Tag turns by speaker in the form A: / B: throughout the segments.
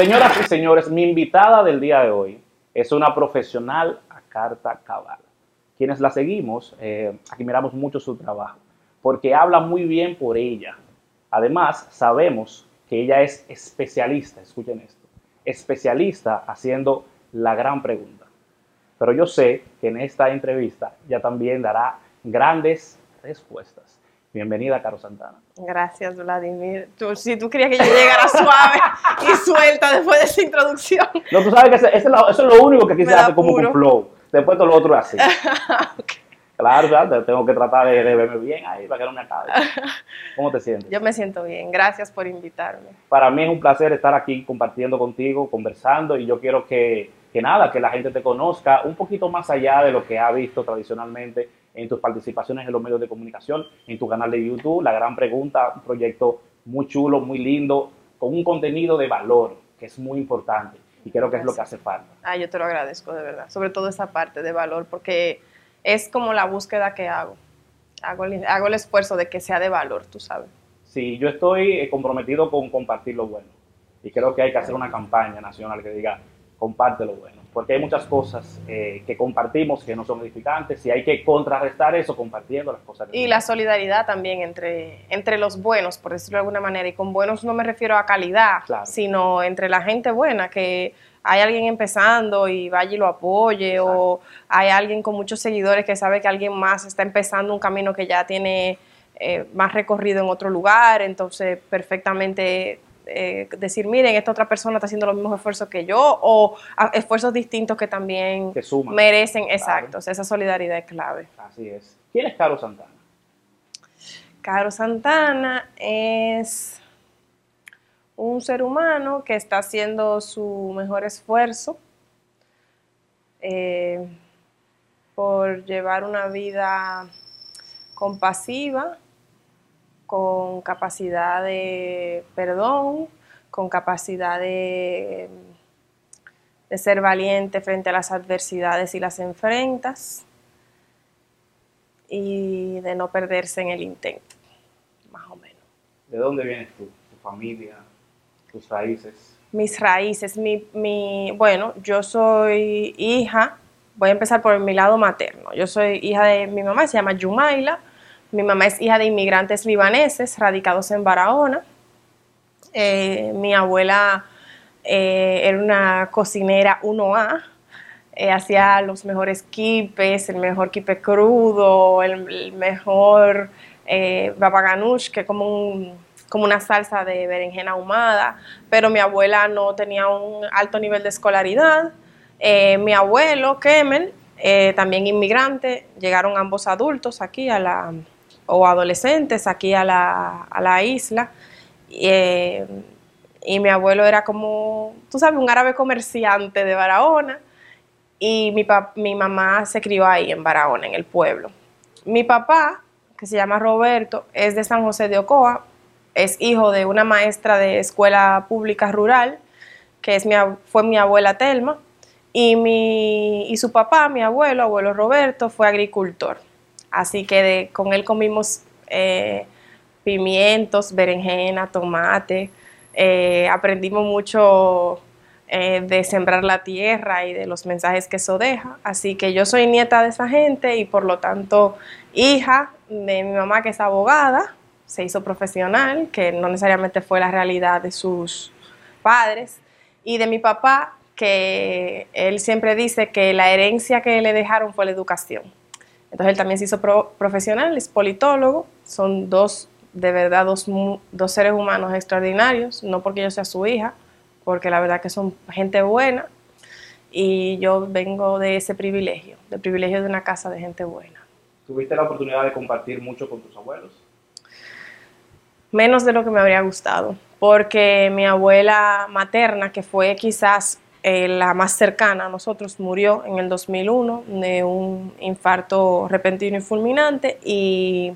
A: Señoras y señores, mi invitada del día de hoy es una profesional a carta cabal. Quienes la seguimos, eh, admiramos mucho su trabajo, porque habla muy bien por ella. Además, sabemos que ella es especialista, escuchen esto, especialista haciendo la gran pregunta. Pero yo sé que en esta entrevista ya también dará grandes respuestas. Bienvenida, Caro Santana.
B: Gracias, Vladimir. Tú, si tú querías que yo llegara suave y suelta después de esa introducción.
A: No, tú sabes que ese, eso es lo único que quise hacer como un flow. Después todo lo otro es así. Claro, claro, tengo que tratar de, verme bien ahí para que no me acabe. ¿Cómo te sientes?
B: Yo me siento bien. Gracias por invitarme.
A: Para mí es un placer estar aquí compartiendo contigo, conversando y yo quiero que, que nada, que la gente te conozca un poquito más allá de lo que ha visto tradicionalmente en tus participaciones en los medios de comunicación, en tu canal de YouTube. La gran pregunta, un proyecto muy chulo, muy lindo, con un contenido de valor, que es muy importante y creo que es lo que hace falta.
B: Ah, yo te lo agradezco de verdad, sobre todo esa parte de valor, porque es como la búsqueda que hago. Hago el, hago el esfuerzo de que sea de valor, tú sabes.
A: Sí, yo estoy eh, comprometido con compartir lo bueno y creo que hay que hacer una campaña nacional que diga, comparte lo bueno porque hay muchas cosas eh, que compartimos que no son edificantes y hay que contrarrestar eso compartiendo las cosas.
B: y la solidaridad también entre, entre los buenos, por decirlo de alguna manera, y con buenos no me refiero a calidad, sino entre la gente buena, que hay alguien empezando y vaya y lo apoye, o hay alguien con muchos seguidores que sabe que alguien más está empezando un camino que ya tiene eh, más recorrido en otro lugar, entonces perfectamente eh, decir, miren, esta otra persona está haciendo los mismos esfuerzos que yo, o esfuerzos distintos que también merecen, exacto, esa solidaridad es clave.
A: Así es. ¿Quién es Caro Santana?
B: Caro Santana es un ser humano que está haciendo su mejor esfuerzo eh, por llevar una vida compasiva, con capacidad de perdón, con capacidad de, de ser valiente frente a las adversidades y las enfrentas y de no perderse en el intento, más o menos.
A: ¿De dónde vienes tú? ¿Tu familia? ¿Tus raíces?
B: Mis raíces, mi, mi, bueno, yo soy hija, voy a empezar por mi lado materno, yo soy hija de mi mamá, se llama Yumaila, mi mamá es hija de inmigrantes libaneses radicados en Barahona. Eh, mi abuela eh, era una cocinera 1A, eh, hacía los mejores quipes, el mejor quipe crudo, el, mejor eh, que como, como una salsa de berenjena ahumada, pero mi abuela no tenía un alto nivel de escolaridad. mi abuelo, Kemel, también inmigrante, llegaron ambos adultos aquí a la, o adolescentes aquí a la, a la isla. Eh, y mi abuelo era como, tú sabes, un árabe comerciante de Barahona. Y mi, mi mamá se crió ahí en Barahona, en el pueblo. Mi papá, que se llama Roberto, es de San José de Ocoa, es hijo de una maestra de escuela pública rural, que es mi, fue mi abuela Telma, y, mi, y su papá, mi abuelo, abuelo Roberto, fue agricultor. Así que con él comimos eh, pimientos, berenjena, tomate. Eh, aprendimos mucho eh, de sembrar la tierra y de los mensajes que eso deja. Así que yo soy nieta de esa gente y por lo tanto hija de mi mamá que es abogada, se hizo profesional, que no necesariamente fue la realidad de sus padres, y de mi papá, que él siempre dice que la herencia que le dejaron fue la educación. Entonces él también se hizo profesional, es politólogo, son dos, de verdad, dos, dos seres humanos extraordinarios, no porque yo sea su hija, porque la verdad que son gente buena y yo vengo de ese privilegio, del privilegio de una casa de gente buena.
A: ¿Tuviste la oportunidad de compartir mucho con tus abuelos?
B: Menos de lo que me habría gustado, porque mi abuela materna, que fue quizás eh, la más cercana a nosotros murió en el 2001 de un infarto repentino y fulminante y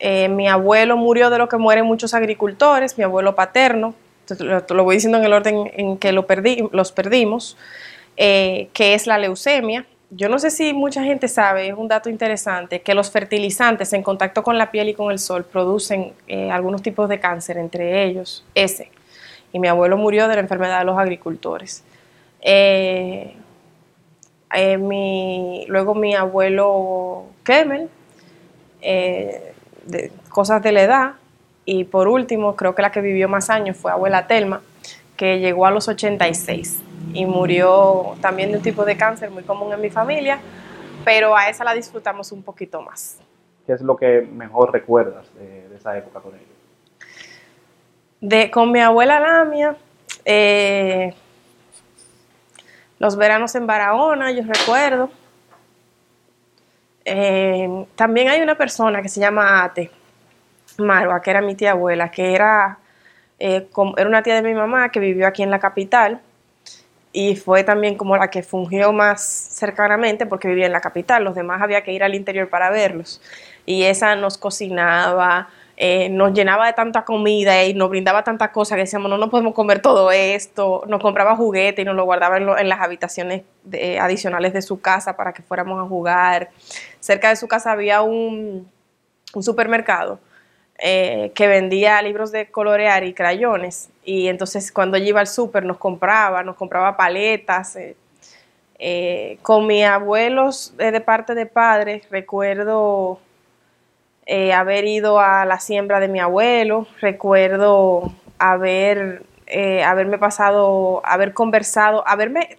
B: eh, mi abuelo murió de lo que mueren muchos agricultores, mi abuelo paterno, lo, voy diciendo en el orden en que lo perdí, los perdimos, eh, que es la leucemia. Yo no sé si mucha gente sabe, es un dato interesante, que los fertilizantes en contacto con la piel y con el sol producen algunos tipos de cáncer, entre ellos ese y mi abuelo murió de la enfermedad de los agricultores. Eh, eh, luego mi abuelo Kemel, eh, de, cosas de la edad, y por último, creo que la que vivió más años fue abuela Telma, que llegó a los 86 y murió también de un tipo de cáncer muy común en mi familia, pero a esa la disfrutamos un poquito más.
A: ¿Qué es lo que mejor recuerdas de, esa época con ellos?
B: De, con mi abuela Lamia, eh, los veranos en Barahona, yo recuerdo. Eh, también hay una persona que se llama Ate Marwa, que era mi tía abuela, que era, eh, era una tía de mi mamá que vivió aquí en la capital y fue también como la que fungió más cercanamente porque vivía en la capital, los demás había que ir al interior para verlos. Y esa nos cocinaba, eh, nos llenaba de tanta comida y nos brindaba tantas cosas que decíamos, no, no podemos comer todo esto, nos compraba juguete y nos lo guardaba en, las habitaciones adicionales de su casa para que fuéramos a jugar. Cerca de su casa había un, supermercado eh, que vendía libros de colorear y crayones y entonces cuando yo iba al súper nos compraba, nos compraba paletas. Eh, con mis abuelos de parte de padres recuerdo eh, haber ido a la siembra de mi abuelo, recuerdo haber, eh, haberme pasado, haber conversado, haberme,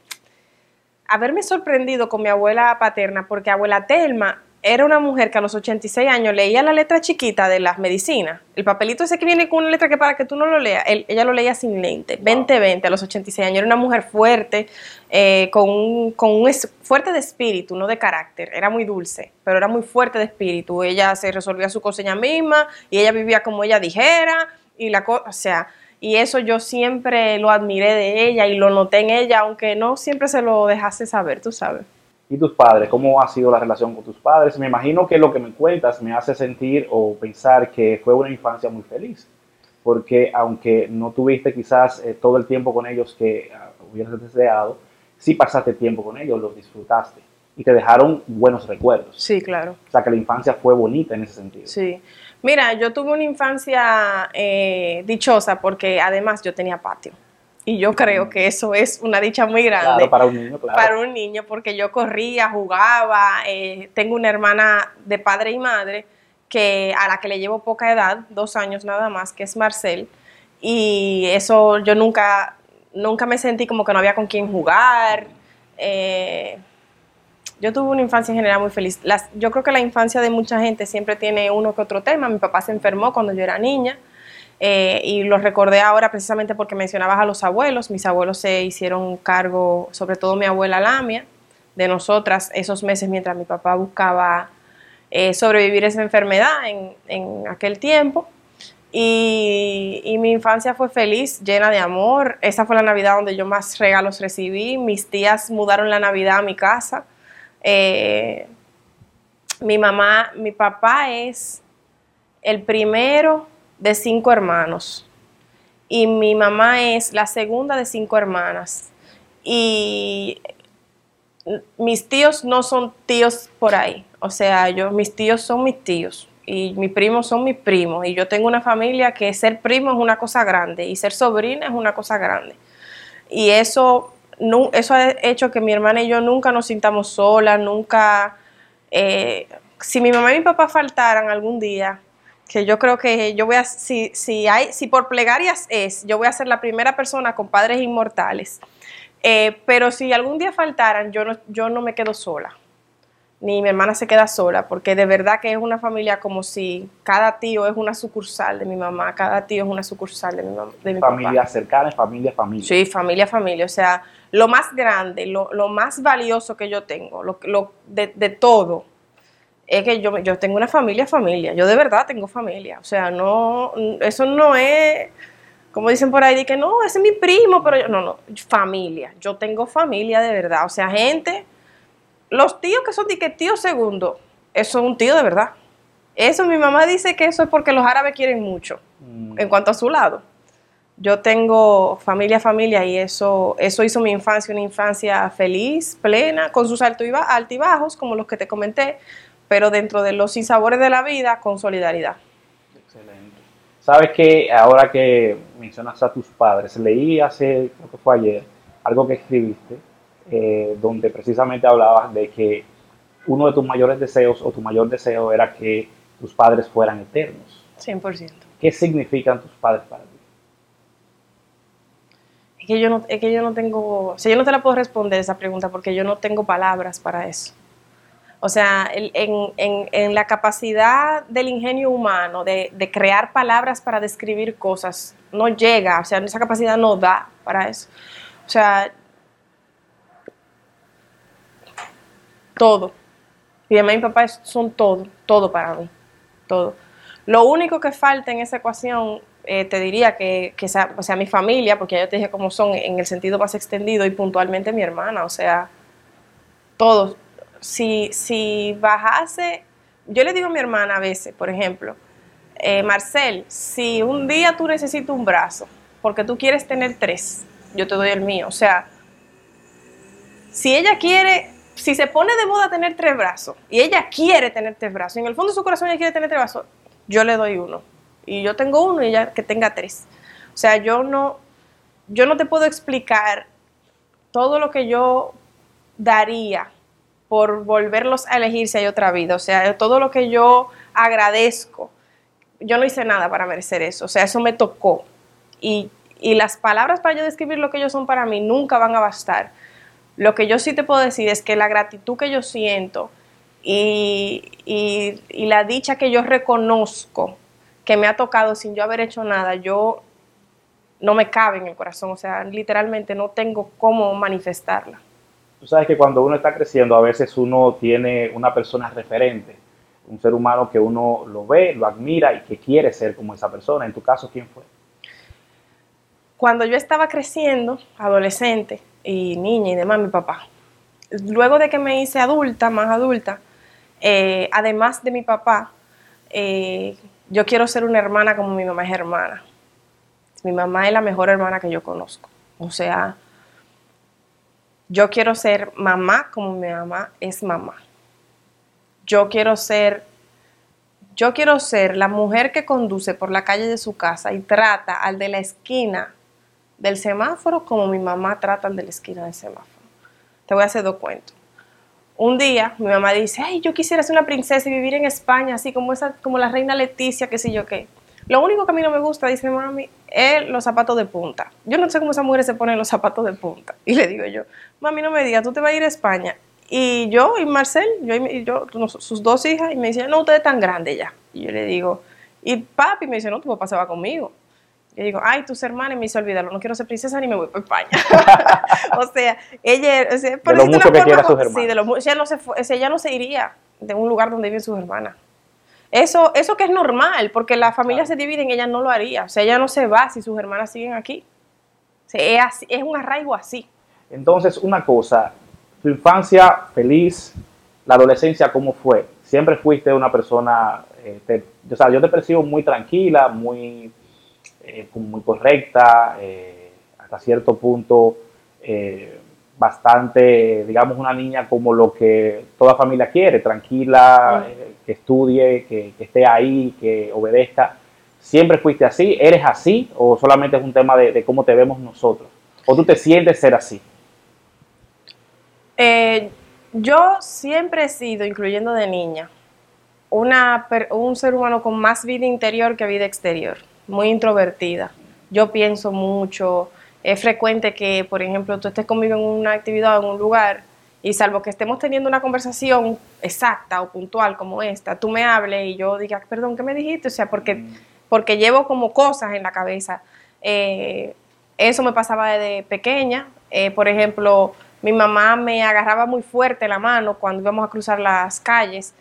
B: haberme sorprendido con mi abuela paterna, porque abuela Telma era una mujer que a los 86 años leía la letra chiquita de las medicinas. El papelito ese que viene con una letra que para que tú no lo leas, ella lo leía sin lente. 20-20 a los 86 años. Era una mujer fuerte, eh, con, un, con un fuerte de espíritu, no de carácter. Era muy dulce, pero era muy fuerte de espíritu. Ella se resolvía su cosa ella misma y ella vivía como ella dijera. Y la cosa, o sea, y eso yo siempre lo admiré de ella y lo noté en ella, aunque no siempre se lo dejase saber, tú sabes.
A: ¿Y tus padres? ¿Cómo ha sido la relación con tus padres? Me imagino que lo que me cuentas me hace sentir o pensar que fue una infancia muy feliz, porque aunque no tuviste quizás eh, todo el tiempo con ellos que uh, hubieras deseado, sí pasaste tiempo con ellos, los disfrutaste y te dejaron buenos recuerdos.
B: Sí, claro.
A: O sea que la infancia fue bonita en ese sentido.
B: Sí. Mira, yo tuve una infancia eh, dichosa porque además yo tenía patio. Y yo creo que eso es una dicha muy grande.
A: para un niño, claro.
B: Para un niño, porque yo corría, jugaba. Eh, tengo una hermana de padre y madre que a la que le llevo poca edad, dos años nada más, que es Marcel. Y eso yo nunca, nunca me sentí como que no había con quién jugar. Eh, yo tuve una infancia en general muy feliz. Las, yo creo que la infancia de mucha gente siempre tiene uno que otro tema. Mi papá se enfermó cuando yo era niña. Eh, y lo recordé ahora precisamente porque mencionabas a los abuelos. Mis abuelos se hicieron cargo, sobre todo mi abuela Lamia, de nosotras esos meses mientras mi papá buscaba eh, sobrevivir esa enfermedad en, aquel tiempo. Y, mi infancia fue feliz, llena de amor. Esa fue la Navidad donde yo más regalos recibí. Mis tías mudaron la Navidad a mi casa. Eh, mi mamá, mi papá es el primero de cinco hermanos y mi mamá es la segunda de cinco hermanas. Y mis tíos no son tíos por ahí, o sea, yo, mis tíos son mis tíos y mis primos son mis primos y yo tengo una familia que ser primo es una cosa grande y ser sobrina es una cosa grande. Y eso, eso ha hecho que mi hermana y yo nunca nos sintamos solas, nunca... Eh, si mi mamá y mi papá faltaran algún día, que yo creo que yo voy a, si, si, hay, si por plegarias es, yo voy a ser la primera persona con padres inmortales. Eh, pero si algún día faltaran, yo no, yo no me quedo sola, ni mi hermana se queda sola, porque de verdad que es una familia como si cada tío es una sucursal de mi mamá, cada tío es una sucursal de mi, mamá, de mi
A: familia cercana, familia, familia.
B: Sí, familia, familia. O sea, lo más grande, lo, lo más valioso que yo tengo, lo, lo de, de todo, es que yo, yo tengo una familia, familia. Yo de verdad tengo familia. O sea, no, eso no es, como dicen por ahí, que no, ese es mi primo, pero yo, no, no, familia. Yo tengo familia de verdad. O sea, gente, los tíos que son de que tío segundo, eso es un tío de verdad. Eso mi mamá dice que eso es porque los árabes quieren mucho, mm. en cuanto a su lado. Yo tengo familia, familia y eso, eso hizo mi infancia una infancia feliz, plena, con sus altibajos, como los que te comenté, pero dentro de los sinsabores de la vida, con solidaridad.
A: Excelente. Sabes que ahora que mencionas a tus padres, leí hace, creo que fue ayer, algo que escribiste, eh, donde precisamente hablabas de que uno de tus mayores deseos o tu mayor deseo era que tus padres fueran eternos.
B: 100%.
A: ¿Qué significan tus padres para ti?
B: Es que yo no, es que yo no tengo, o sea, yo no te la puedo responder esa pregunta porque yo no tengo palabras para eso. O sea, en, la capacidad del ingenio humano de, crear palabras para describir cosas, no llega, o sea, esa capacidad no da para eso. O sea, todo. Mi mamá y mi papá son todo, todo para mí, todo. Lo único que falta en esa ecuación, eh, te diría que, sea, mi familia, porque ya te dije cómo son en el sentido más extendido y puntualmente mi hermana, o sea, todos. Si, si bajase, yo le digo a mi hermana a veces, por ejemplo, eh, Marcel, si un día tú necesitas un brazo, porque tú quieres tener tres, yo te doy el mío. O sea, si ella quiere si se pone de moda tener tres brazos y ella quiere tener tres brazos, en el fondo de su corazón ella quiere tener tres brazos, yo le doy uno. Y yo tengo uno y ella que tenga tres. O sea, yo no, yo no te puedo explicar todo lo que yo daría por volverlos a elegir si hay otra vida. O sea, todo lo que yo agradezco. Yo no hice nada para merecer eso. O sea, eso me tocó. Y, y las palabras para yo describir lo que ellos son para mí nunca van a bastar lo que yo sí te puedo decir es que la gratitud que yo siento y, la dicha que yo reconozco que me ha tocado sin yo haber hecho nada, yo no me cabe en el corazón, o sea, literalmente no tengo cómo manifestarla.
A: Tú sabes que cuando uno está creciendo, a veces uno tiene una persona referente, un ser humano que uno lo ve, lo admira y que quiere ser como esa persona. En tu caso, ¿quién fue?
B: Cuando yo estaba creciendo, adolescente, y niña y demás, mi papá. Luego de que me hice adulta, más adulta, eh, además de mi papá, eh, yo quiero ser una hermana como mi mamá es hermana. Mi mamá es la mejor hermana que yo conozco. O sea, yo quiero ser mamá como mi mamá es mamá. Yo quiero ser, yo quiero ser la mujer que conduce por la calle de su casa y trata al de la esquina del semáforo como mi mamá trata de la esquina del semáforo. Te voy a hacer dos cuentos. Un día mi mamá dice, ay, yo quisiera ser una princesa y vivir en España, así como, esa, como la reina Leticia, qué sé yo qué. Lo único que a mí no me gusta, dice mi mami, es los zapatos de punta. Yo no sé cómo esas mujeres se ponen los zapatos de punta. Y le digo yo, mami, no me digas, tú te vas a ir a España. Y yo y Marcel, yo y yo, sus dos hijas, y me decían, no, usted es tan grande ya. Y yo le digo, y papi me dice, no, tu papá se va conmigo. Yo digo, ay, tus hermanas me hizo olvidarlo, no quiero ser princesa ni me voy para España. o sea, ella, o sea,
A: de lo mucho que quiera sus hermanas.
B: Sí, de lo, ella, no se fue, ella no se iría de un lugar donde viven sus hermanas. Eso, eso que es normal, porque la familia se divide, ella no lo haría. O sea, ella no se va si sus hermanas siguen aquí. O sea, es, así, es un arraigo así.
A: Entonces, una cosa, tu infancia feliz, la adolescencia, ¿cómo fue? Siempre fuiste una persona, eh, o sea, yo te percibo muy tranquila, muy eh, muy correcta, eh, hasta cierto punto eh, bastante, digamos, una niña como lo que toda familia quiere, tranquila, que estudie, que, esté ahí, que obedezca. ¿Siempre fuiste así? ¿Eres así? ¿O solamente es un tema de, cómo te vemos nosotros? ¿O tú te sientes ser así?
B: yo siempre he sido, incluyendo de niña, una, un ser humano con más vida interior que vida exterior muy introvertida. Yo pienso mucho. Es frecuente que, por ejemplo, tú estés conmigo en una actividad o en un lugar y salvo que estemos teniendo una conversación exacta o puntual como esta, tú me hables y yo diga, perdón, ¿qué me dijiste? O sea, porque, mm. porque llevo como cosas en la cabeza. Eh, eso me pasaba desde pequeña. Eh, por ejemplo, mi mamá me agarraba muy fuerte la mano cuando íbamos a cruzar las calles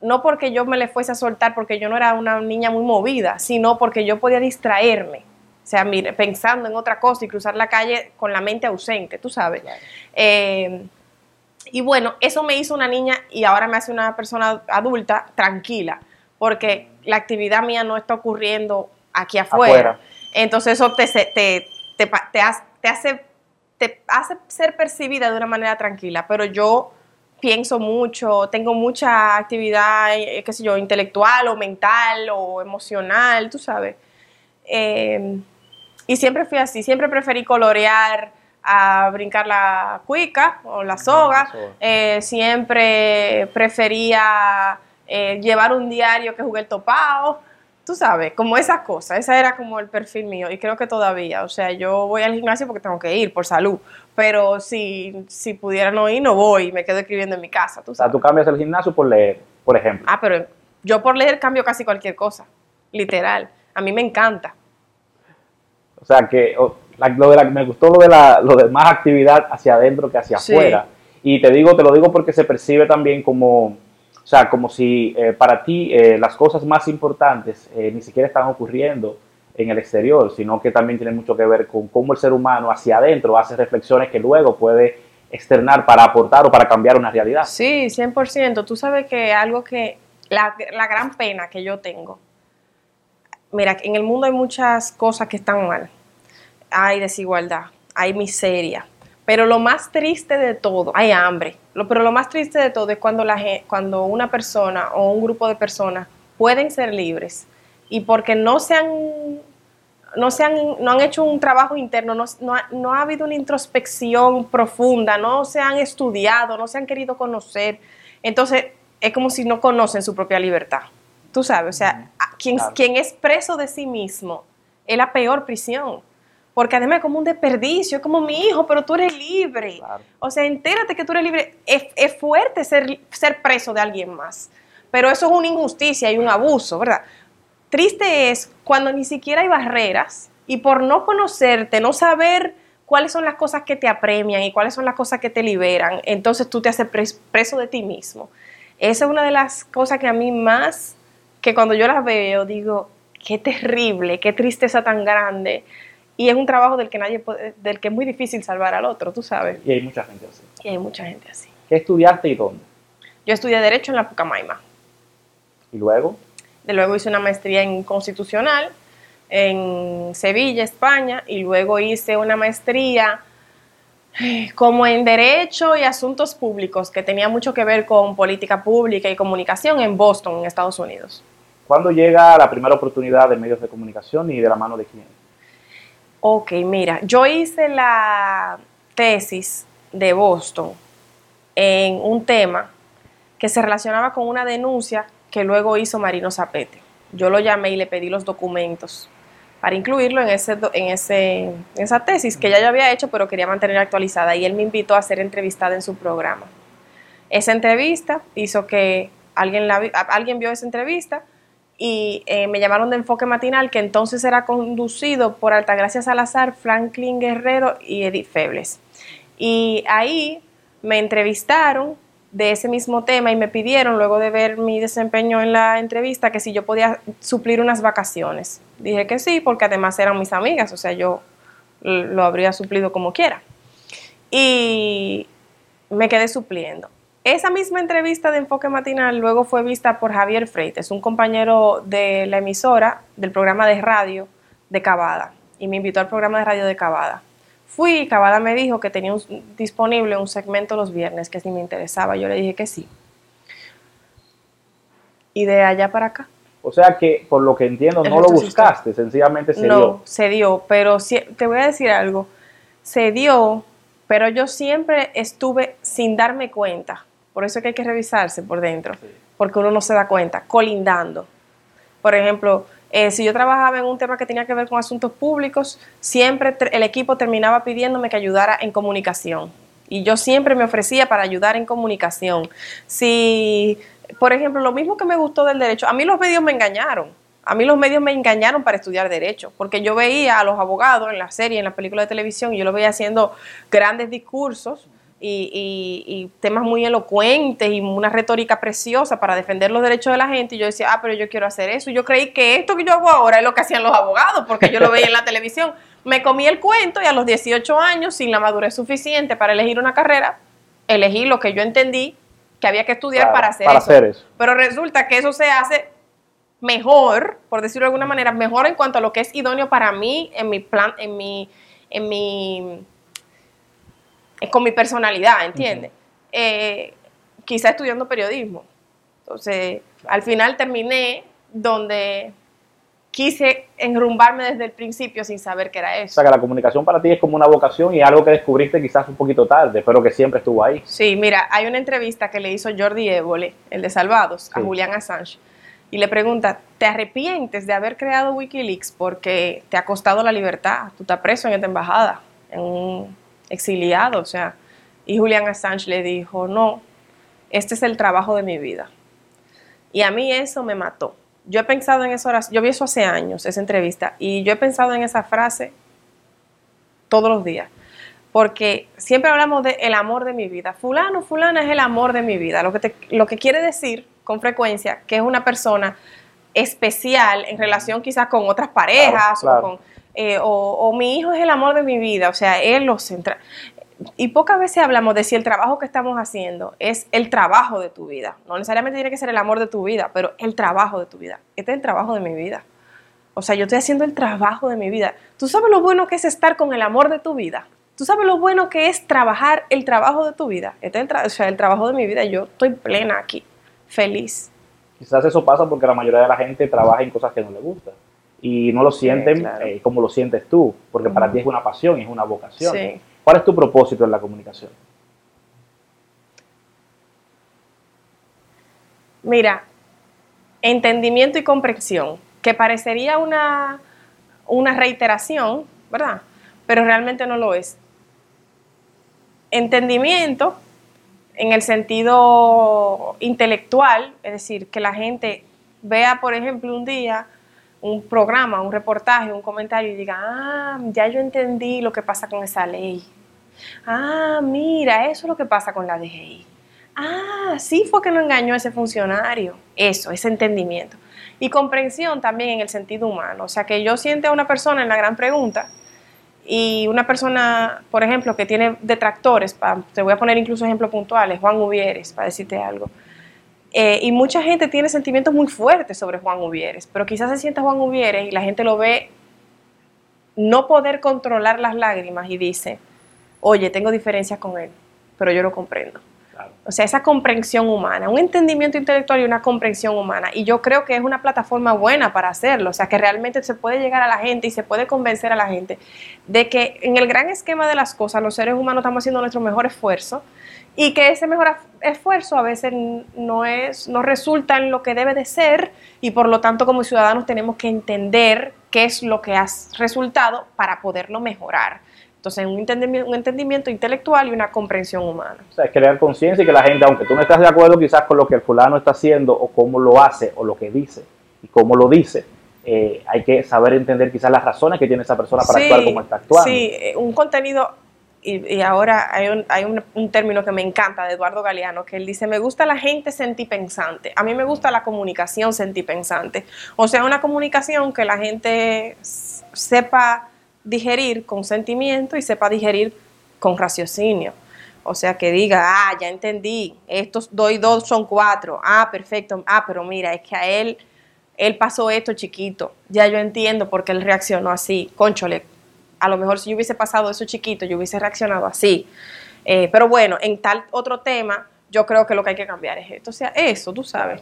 B: no porque yo me le fuese a soltar porque yo no era una niña muy movida, sino porque yo podía distraerme. O sea, mire, pensando en otra cosa y cruzar la calle con la mente ausente, tú sabes. Eh, y bueno, eso me hizo una niña y ahora me hace una persona adulta tranquila, porque la actividad mía no está ocurriendo aquí afuera. Entonces eso te, te, te, hace, te hace ser percibida de una manera tranquila, pero yo pienso mucho, tengo mucha actividad, eh, qué sé yo, intelectual o mental o emocional, tú sabes. Eh, y siempre fui así, siempre preferí colorear a brincar la cuica o la soga. Eh, siempre prefería eh, llevar un diario que jugué el topado. Tú sabes, como esas cosas. Ese era como el perfil mío y creo que todavía. O sea, yo voy al gimnasio porque tengo que ir por salud. Pero si, si pudiera no ir, no voy. Me quedo escribiendo en mi casa. ¿tú
A: O sea, tú cambias el gimnasio por leer, por ejemplo.
B: Ah, pero yo por leer cambio casi cualquier cosa. Literal. A mí me encanta.
A: O sea, que o, la- lo de la- me gustó lo de, la, lo de más actividad hacia adentro que hacia
B: Sí.
A: afuera. Y te digo, te lo digo porque se percibe también como, o sea, como si eh, para ti eh, las cosas más importantes eh, ni siquiera están ocurriendo en el exterior, sino que también tiene mucho que ver con cómo el ser humano hacia adentro hace reflexiones que luego puede externar para aportar o para cambiar una realidad.
B: Sí, 100%. Tú sabes que algo que, la, la gran pena que yo tengo, mira, en el mundo hay muchas cosas que están mal. Hay desigualdad, hay miseria, pero lo más triste de todo, hay hambre, lo, pero lo más triste de todo es cuando, la, cuando una persona o un grupo de personas pueden ser libres y porque no se han no, se han, no han hecho un trabajo interno, no, no ha, no ha habido una introspección profunda, no se han estudiado, no se han querido conocer. Entonces, es como si no conocen su propia libertad. Tú sabes, o sea, quien,
A: Claro.
B: quien es preso de sí mismo es la peor prisión. Porque además es como un desperdicio, es como mi hijo, pero tú eres libre.
A: Claro.
B: O sea, entérate que tú eres libre. Es, es fuerte ser, ser preso de alguien más. Pero eso es una injusticia y un abuso, ¿verdad? Triste es cuando ni siquiera hay barreras y por no conocerte, no saber cuáles son las cosas que te apremian y cuáles son las cosas que te liberan, entonces tú te haces pres- preso de ti mismo. Esa es una de las cosas que a mí más, que cuando yo las veo, digo, qué terrible, qué tristeza tan grande. Y es un trabajo del que nadie puede- del que es muy difícil salvar al otro, tú sabes.
A: Y hay mucha gente así.
B: Y hay mucha gente así.
A: ¿Qué estudiaste y dónde?
B: Yo estudié Derecho en la Pucamaima.
A: Y luego,
B: De luego hice una maestría en constitucional en Sevilla, España, y luego hice una maestría eh, como en Derecho y Asuntos Públicos, que tenía mucho que ver con política pública y comunicación en Boston, en Estados Unidos.
A: ¿cuándo llega la primera oportunidad de medios de comunicación y de la mano de quién?
B: Ok, mira, yo hice la tesis de Boston en un tema que se relacionaba con una denuncia que luego hizo Marino Zapete. Yo lo llamé y le pedí los documentos para incluirlo en, ese, en, ese, en esa tesis que ya yo había hecho, pero quería mantener actualizada. Y él me invitó a ser entrevistada en su programa. Esa entrevista hizo que alguien, alguien vio esa entrevista y eh, me llamaron de Enfoque Matinal, que entonces era conducido por Altagracia Salazar, Franklin Guerrero y Edith Febles. Y ahí me entrevistaron de ese mismo tema y me pidieron, luego de ver mi desempeño en la entrevista, que si yo podía suplir unas vacaciones. Dije que sí, porque además eran mis amigas, o sea, yo lo habría suplido como quiera. Y me quedé supliendo. Esa misma entrevista de Enfoque Matinal luego fue vista por Javier Freites, un compañero de la emisora del programa de radio de Cavada, y me invitó al programa de radio de Cavada. Fui y Cavada me dijo que tenía un- disponible un segmento los viernes, que si me interesaba, yo le dije que sí. Y de allá para acá.
A: O sea que, por lo que entiendo,
B: El
A: no lo buscaste, sencillamente se
B: no,
A: dio.
B: se dio, pero te voy a decir algo. Se dio, pero yo siempre estuve sin darme cuenta. Por eso es que hay que revisarse por dentro,
A: Sí.
B: porque uno no se da cuenta, colindando. Por ejemplo, eh, si yo trabajaba en un tema que tenía que ver con asuntos públicos, siempre el equipo terminaba pidiéndome que ayudara en comunicación. Y yo siempre me ofrecía para ayudar en comunicación. Si, por ejemplo, lo mismo que me gustó del derecho, a mí los medios me engañaron. A mí los medios me engañaron para estudiar derecho, porque yo veía a los abogados en la serie, en la película de televisión, y yo los veía haciendo grandes discursos y, y- y temas muy elocuentes y una retórica preciosa para defender los derechos de la gente. Y yo decía, ah, pero yo quiero hacer eso. Y yo creí que esto que yo hago ahora es lo que hacían los abogados, porque yo lo veía en la televisión. Me comí el cuento y a los 18 años, sin la madurez suficiente para elegir una carrera, elegí lo que yo entendí que había que estudiar para hacer
A: para
B: eso.
A: hacer eso.
B: Pero resulta que eso se hace mejor, por decirlo de alguna manera, mejor en cuanto a lo que es idóneo para mí, en mi plan, en mi, en mi, con mi personalidad, ¿entiendes? Eh, quizá estudiando periodismo. Entonces, al final terminé donde quise enrumbarme desde el principio sin saber que era
A: O
B: eso.
A: sea, que la comunicación para ti es como una vocación y algo que descubriste quizás un poquito tarde, pero que siempre estuvo ahí.
B: Sí, mira, hay una entrevista que le hizo Jordi Évole, el de Salvados, a
A: Sí.
B: Julian Assange, y le pregunta, ¿te arrepientes de haber creado Wikileaks porque te ha costado la libertad? Tú estás preso en esta embajada, en un exiliado, o sea. Y Julian Assange le dijo, no, este es el trabajo de mi vida. Y a mí eso me mató. Yo he pensado en esa oración, yo vi eso hace años, esa entrevista, y yo he pensado en esa frase todos los días. Porque siempre hablamos de el amor de mi vida. Fulano, fulana es el amor de mi vida. Lo que, te- lo que quiere decir con frecuencia que es una persona especial en relación quizás con otras parejas
A: Claro, claro.
B: O, con, eh, o, mi hijo es el amor de mi vida. O sea, él lo centra. Y pocas veces hablamos de si el trabajo que estamos haciendo es el trabajo de tu vida. No necesariamente tiene que ser el amor de tu vida, pero el trabajo de tu vida. Este es el trabajo de mi vida. O sea, yo estoy haciendo el trabajo de mi vida. ¿Tú sabes lo bueno que es estar con el amor de tu vida? ¿Tú sabes lo bueno que es trabajar el trabajo de tu vida? Este es el, o sea, el trabajo de mi vida. Yo estoy plena aquí, feliz.
A: Quizás eso pasa porque la mayoría de la gente trabaja en cosas que no le gustan y no lo sienten
B: claro.
A: eh, como lo sientes tú, porque para ti es una pasión, es una vocación.
B: Sí.
A: ¿Cuál es tu propósito en la comunicación?
B: Mira, entendimiento y comprensión, que parecería una, una reiteración, ¿verdad? Pero realmente no lo es. Entendimiento en el sentido intelectual, es decir, que la gente vea, por ejemplo, un día un programa, un reportaje, un comentario y diga, ah, ya yo entendí lo que pasa con esa ley. Ah, mira, eso es lo que pasa con la DGI. Ah, sí fue que no engañó ese funcionario. Eso, ese entendimiento. Y comprensión también en el sentido humano. O sea, que yo siente a una persona en la gran pregunta y una persona, por ejemplo, que tiene detractores, te voy a poner incluso ejemplos puntuales, Juan Uvieres, para decirte algo. Eh, y mucha gente tiene sentimientos muy fuertes sobre Juan Uvieres, pero quizás se sienta Juan Uvieres y la gente lo ve no poder controlar las lágrimas y dice, oye, tengo diferencias con él, pero yo lo comprendo.
A: Claro.
B: O sea, esa comprensión humana, un entendimiento intelectual y una comprensión humana. Y yo creo que es una plataforma buena para hacerlo. O sea, que realmente se puede llegar a la gente y se puede convencer a la gente de que en el gran esquema de las cosas, los seres humanos estamos haciendo nuestro mejor esfuerzo y que ese mejor esfuerzo a veces no, es, no resulta en lo que debe de ser y por lo tanto como ciudadanos tenemos que entender qué es lo que ha resultado para poderlo mejorar. Entonces, un entendimiento, un entendimiento intelectual y una comprensión humana.
A: O sea, es crear conciencia y que la gente, aunque tú no estás de acuerdo quizás con lo que el fulano está haciendo o cómo lo hace o lo que dice y cómo lo dice, eh, hay que saber entender quizás las razones que tiene esa persona para actuar como está actuando.
B: Sí, eh, un contenido, y, y ahora hay, un, hay un, término que me encanta de Eduardo Galeano, que él dice, me gusta la gente sentipensante, a mí me gusta la comunicación sentipensante, o sea, una comunicación que la gente sepa digerir con sentimiento y sepa digerir con raciocinio. O sea, que diga, ah, ya entendí, estos dos y dos son cuatro, ah, perfecto, ah, pero mira, es que a él, él pasó esto chiquito, ya yo entiendo por qué él reaccionó así, conchole, a lo mejor si yo hubiese pasado eso chiquito, yo hubiese reaccionado así. Eh, pero bueno, en tal otro tema, yo creo que lo que hay que cambiar es esto, o sea, eso, tú sabes.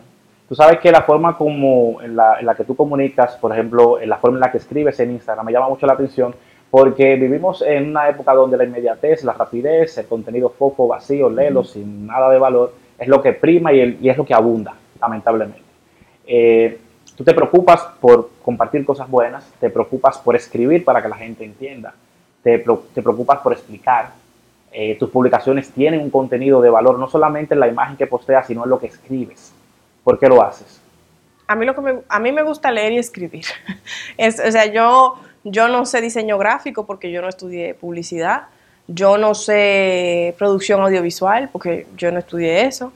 A: Tú sabes que la forma como en la, en la que tú comunicas, por ejemplo, en la forma en la que escribes en Instagram, me llama mucho la atención porque vivimos en una época donde la inmediatez, la rapidez, el contenido fofo, vacío, lelo, sin nada de valor, es lo que prima y, el- y es lo que abunda, lamentablemente. Eh, tú te preocupas por compartir cosas buenas, te preocupas por escribir para que la gente entienda, te, te preocupas por explicar. Eh, tus publicaciones tienen un contenido de valor, no solamente en la imagen que posteas, sino en lo que escribes. ¿Por qué lo haces?
B: A mí, lo que me, a mí me gusta leer y escribir. Es, o sea, yo, yo no sé diseño gráfico porque yo no estudié publicidad. Yo no sé producción audiovisual porque yo no estudié eso.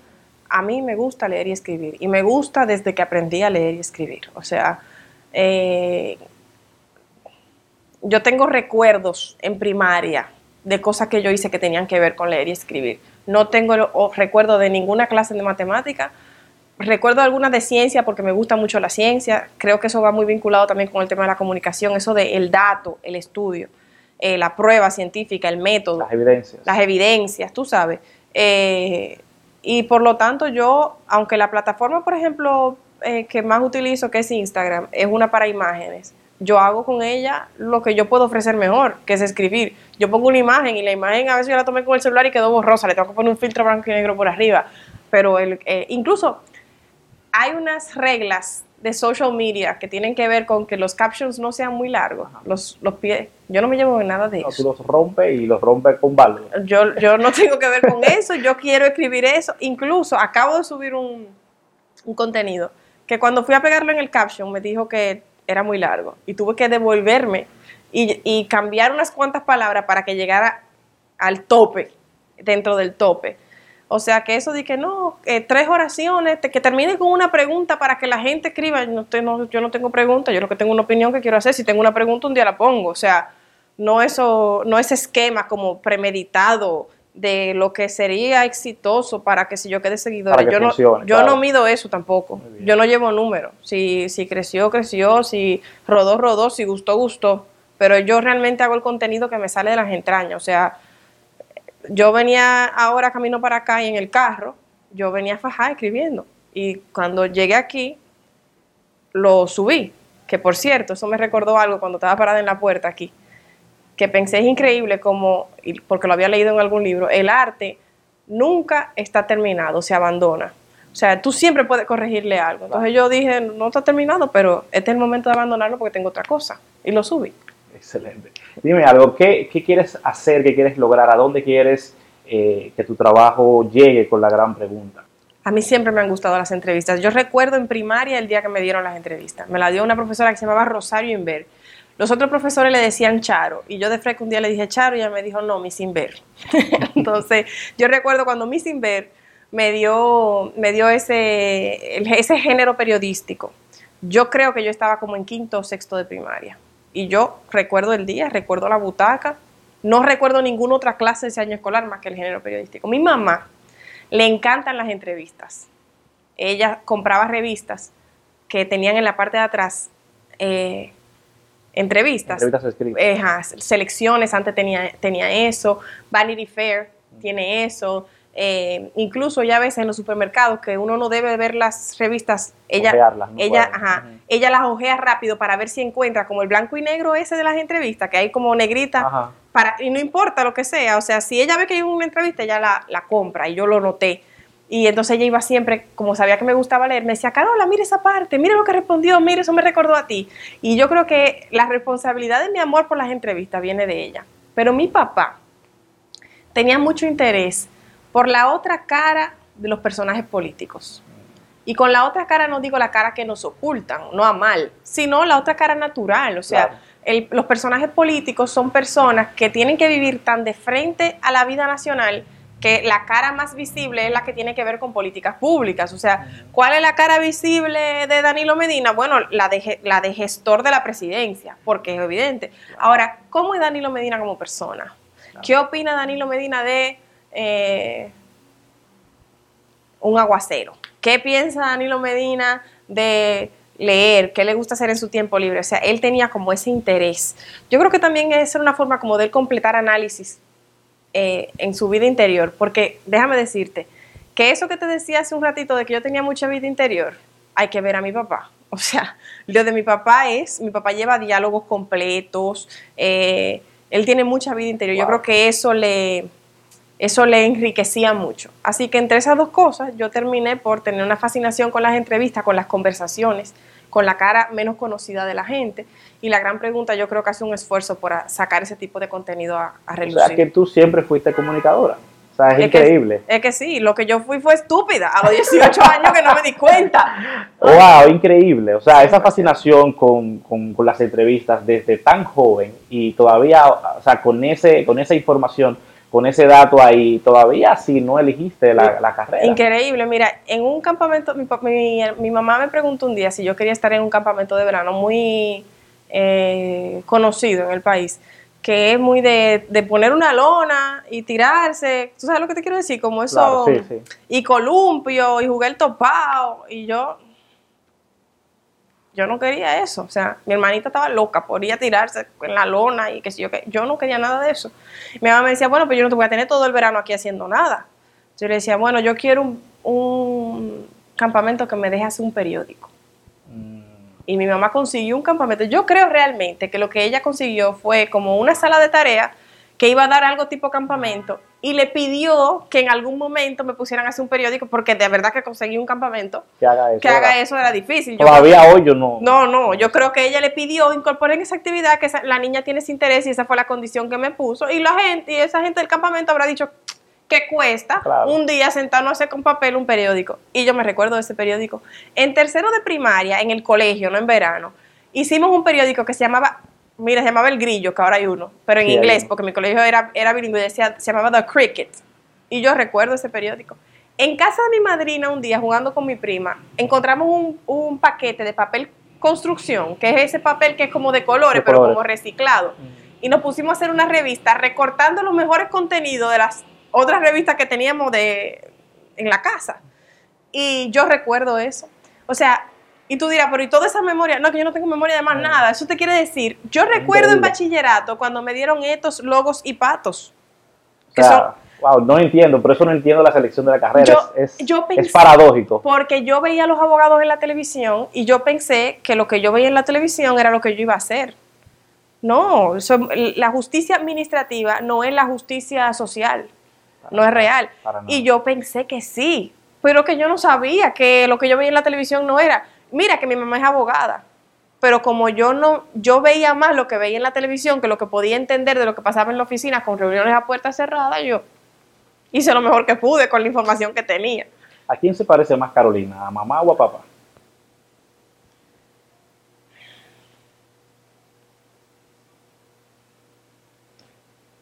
B: A mí me gusta leer y escribir. Y me gusta desde que aprendí a leer y escribir. O sea, eh, yo tengo recuerdos en primaria de cosas que yo hice que tenían que ver con leer y escribir. No tengo recuerdo de ninguna clase de matemática. Recuerdo algunas de ciencia porque me gusta mucho la ciencia. Creo que eso va muy vinculado también con el tema de la comunicación, eso de el dato, el estudio, eh, la prueba científica, el método
A: Las evidencias.
B: las evidencias, tú sabes. Eh, y por lo tanto yo, aunque la plataforma, por ejemplo, eh, que más utilizo, que es Instagram, es una para imágenes. Yo hago con ella lo que yo puedo ofrecer mejor, que es escribir. Yo pongo una imagen y la imagen a veces yo la tomé con el celular y quedó borrosa, le tengo que poner un filtro blanco y negro por arriba. Pero el, eh, incluso hay unas reglas de social media que tienen que ver con que los captions no sean muy largos, los, los pies. Yo no me llevo nada de
A: No,
B: eso.
A: tú los rompes y los rompes con balde.
B: Yo, yo no tengo que ver con eso, yo quiero escribir eso. Incluso acabo de subir un, un contenido que cuando fui a pegarlo en el caption me dijo que era muy largo y tuve que devolverme y, y cambiar unas cuantas palabras para que llegara al tope, dentro del tope. O sea que eso de que no, eh, tres oraciones, que termine con una pregunta para que la gente escriba. No, no, yo no tengo pregunta, yo lo que tengo una opinión que quiero hacer. Si tengo una pregunta, un día la pongo. O sea, no eso, no ese esquema como premeditado de lo que sería exitoso para que si yo quede
A: que
B: yo no, yo
A: claro.
B: no mido eso tampoco. Yo no llevo números. Si, si creció, creció. Si rodó, rodó. Si gustó, gustó. Pero yo realmente hago el contenido que me sale de las entrañas. O sea, yo venía ahora camino para acá y en el carro, yo venía fajada escribiendo. Y cuando llegué aquí, lo subí. Que por cierto, eso me recordó algo cuando estaba parada en la puerta aquí. Que pensé es increíble como, porque lo había leído en algún libro, el arte nunca está terminado, se abandona. O sea, tú siempre puedes corregirle algo. Entonces yo dije, no está terminado, pero este es el momento de abandonarlo porque tengo otra cosa. Y lo subí.
A: Excelente. Dime algo, ¿qué, quieres hacer? ¿Qué quieres lograr? ¿A dónde quieres eh, que tu trabajo llegue con la gran pregunta?
B: A mí siempre me han gustado las entrevistas. Yo recuerdo en primaria el día que me dieron las entrevistas. Me la dio una profesora que se llamaba Rosario Inver. Los otros profesores le decían Charo. Y yo de fresco un día le dije Charo y ella me dijo, no, Miss Inver. Entonces, yo recuerdo cuando Miss Inver me dio, me dio ese, ese género periodístico. Yo creo que yo estaba como en quinto o sexto de primaria. Y yo recuerdo el día, recuerdo la butaca. No recuerdo ninguna otra clase de ese año escolar más que el género periodístico. Mi mamá le encantan las entrevistas. Ella compraba revistas que tenían en la parte de atrás eh, entrevistas.
A: Entrevistas escritas.
B: Selecciones, antes tenía, tenía eso. Vanity Fair tiene eso. Eh, incluso ya ves en los supermercados que uno no debe ver las revistas, ella,
A: Ojearlas, no
B: ella, ajá, ella las ojea rápido para ver si encuentra como el blanco y negro ese de las entrevistas, que hay como negrita,
A: Ajá.
B: para, y no importa lo que sea, o sea, si ella ve que hay una entrevista, ella la, la compra y yo lo noté. Y entonces ella iba siempre, como sabía que me gustaba leer, me decía, Carola, mire esa parte, mire lo que respondió, mire, eso me recordó a ti. Y yo creo que la responsabilidad de mi amor por las entrevistas viene de ella. Pero mi papá tenía mucho interés por la otra cara de los personajes políticos. Y con la otra cara no digo la cara que nos ocultan, no a mal, sino la otra cara natural. O sea,
A: Claro.
B: el- los personajes políticos son personas que tienen que vivir tan de frente a la vida nacional que la cara más visible es la que tiene que ver con políticas públicas. O sea, ¿cuál es la cara visible de Danilo Medina? Bueno, la de, la de gestor de la presidencia, porque es evidente. Ahora, ¿cómo es Danilo Medina como persona? ¿Qué opina Danilo Medina de eh, un aguacero? ¿Qué piensa Danilo Medina de leer? ¿Qué le gusta hacer en su tiempo libre? O sea, él tenía como ese interés. Yo creo que también es una forma como de él completar análisis eh, en su vida interior, porque déjame decirte que eso que te decía hace un ratito de que yo tenía mucha vida interior, hay que ver a mi papá. O sea, lo de mi papá es, mi papá lleva diálogos completos, eh, él tiene mucha vida interior. Yo creo que eso le, eso le enriquecía mucho. Así que entre esas dos cosas yo terminé por tener una fascinación con las entrevistas, con las conversaciones, con la cara menos conocida de la gente. Y la gran pregunta yo creo que hace un esfuerzo por sacar ese tipo de contenido a, a
A: O
B: relucir.
A: sea, que tú siempre fuiste comunicadora. O sea, es,
B: Es que-
A: increíble.
B: Es que sí, lo que yo fui fue estúpida a los 18 años que no me di cuenta.
A: Wow, increíble. O sea, esa fascinación con, con- con las entrevistas desde tan joven y todavía, o sea, con, ese, con esa información, con ese dato ahí, todavía si no elegiste la, la carrera.
B: Increíble, mira, en un campamento, mi, mi- mi mamá me preguntó un día si yo quería estar en un campamento de verano muy eh, conocido en el país, que es muy de, de poner una lona y tirarse, ¿tú sabes lo que te quiero decir? Como eso,
A: Claro, sí, sí.
B: y columpio, y jugué el topado, y yo, yo no quería eso, o sea, mi hermanita estaba loca por ir a tirarse en la lona y que si yo que yo no quería nada de eso. Mi mamá me decía, bueno, pues yo no te voy a tener todo el verano aquí haciendo nada. Yo le decía, bueno, yo quiero un, un, campamento que me deje hacer un periódico.
A: Mm,
B: Y mi mamá consiguió un campamento. Yo creo realmente que lo que ella consiguió fue como una sala de tarea que iba a dar algo tipo campamento y le pidió que en algún momento me pusieran a hacer un periódico porque de verdad que conseguí un campamento.
A: que haga eso.
B: Que haga
A: Ahora,
B: eso era difícil. Yo
A: Todavía hoy yo no.
B: no, no, yo creo que ella le pidió incorporen esa actividad, que esa- la niña tiene ese interés y esa fue la condición que me puso. Y la gente, y esa gente del campamento habrá dicho que cuesta
A: Claro.
B: un día sentarnos a hacer con papel un periódico. Y yo me recuerdo de ese periódico. En tercero de primaria, en el colegio, no en verano, hicimos un periódico que se llamaba, mira, se llamaba El Grillo, que ahora hay uno, pero en
A: Sí,
B: inglés, porque mi colegio era, era bilingüe, decía, se llamaba The Cricket. Y yo recuerdo ese periódico. En casa de mi madrina un día, jugando con mi prima, encontramos un, un paquete de papel construcción, que es ese papel que es como de colores,
A: De
B: pero
A: colores.
B: como reciclado. Y nos pusimos a hacer una revista recortando los mejores contenidos de las otras revistas que teníamos de, en la casa. Y yo recuerdo eso. O sea, y tú dirás, pero ¿y toda esa memoria? No, que yo no tengo memoria de más nada. Eso te quiere decir, yo recuerdo en bachillerato cuando me dieron estos logos y patos.
A: O
B: que
A: wow, no entiendo, por eso no entiendo la selección de la carrera.
B: Yo-
A: es, es- paradójico.
B: Porque yo veía a los abogados en la televisión y yo pensé que lo que yo veía en la televisión era lo que yo iba a hacer. No, eso- la justicia administrativa no es la justicia social, no es real. Y yo pensé que sí, pero que yo no sabía que lo que yo veía en la televisión no era. Mira que mi mamá es abogada, pero como yo no, yo veía más lo que veía en la televisión que lo que podía entender de lo que pasaba en la oficina con reuniones a puerta cerrada, yo hice lo mejor que pude con la información que tenía.
A: ¿A quién se parece más Carolina? ¿A mamá o a papá?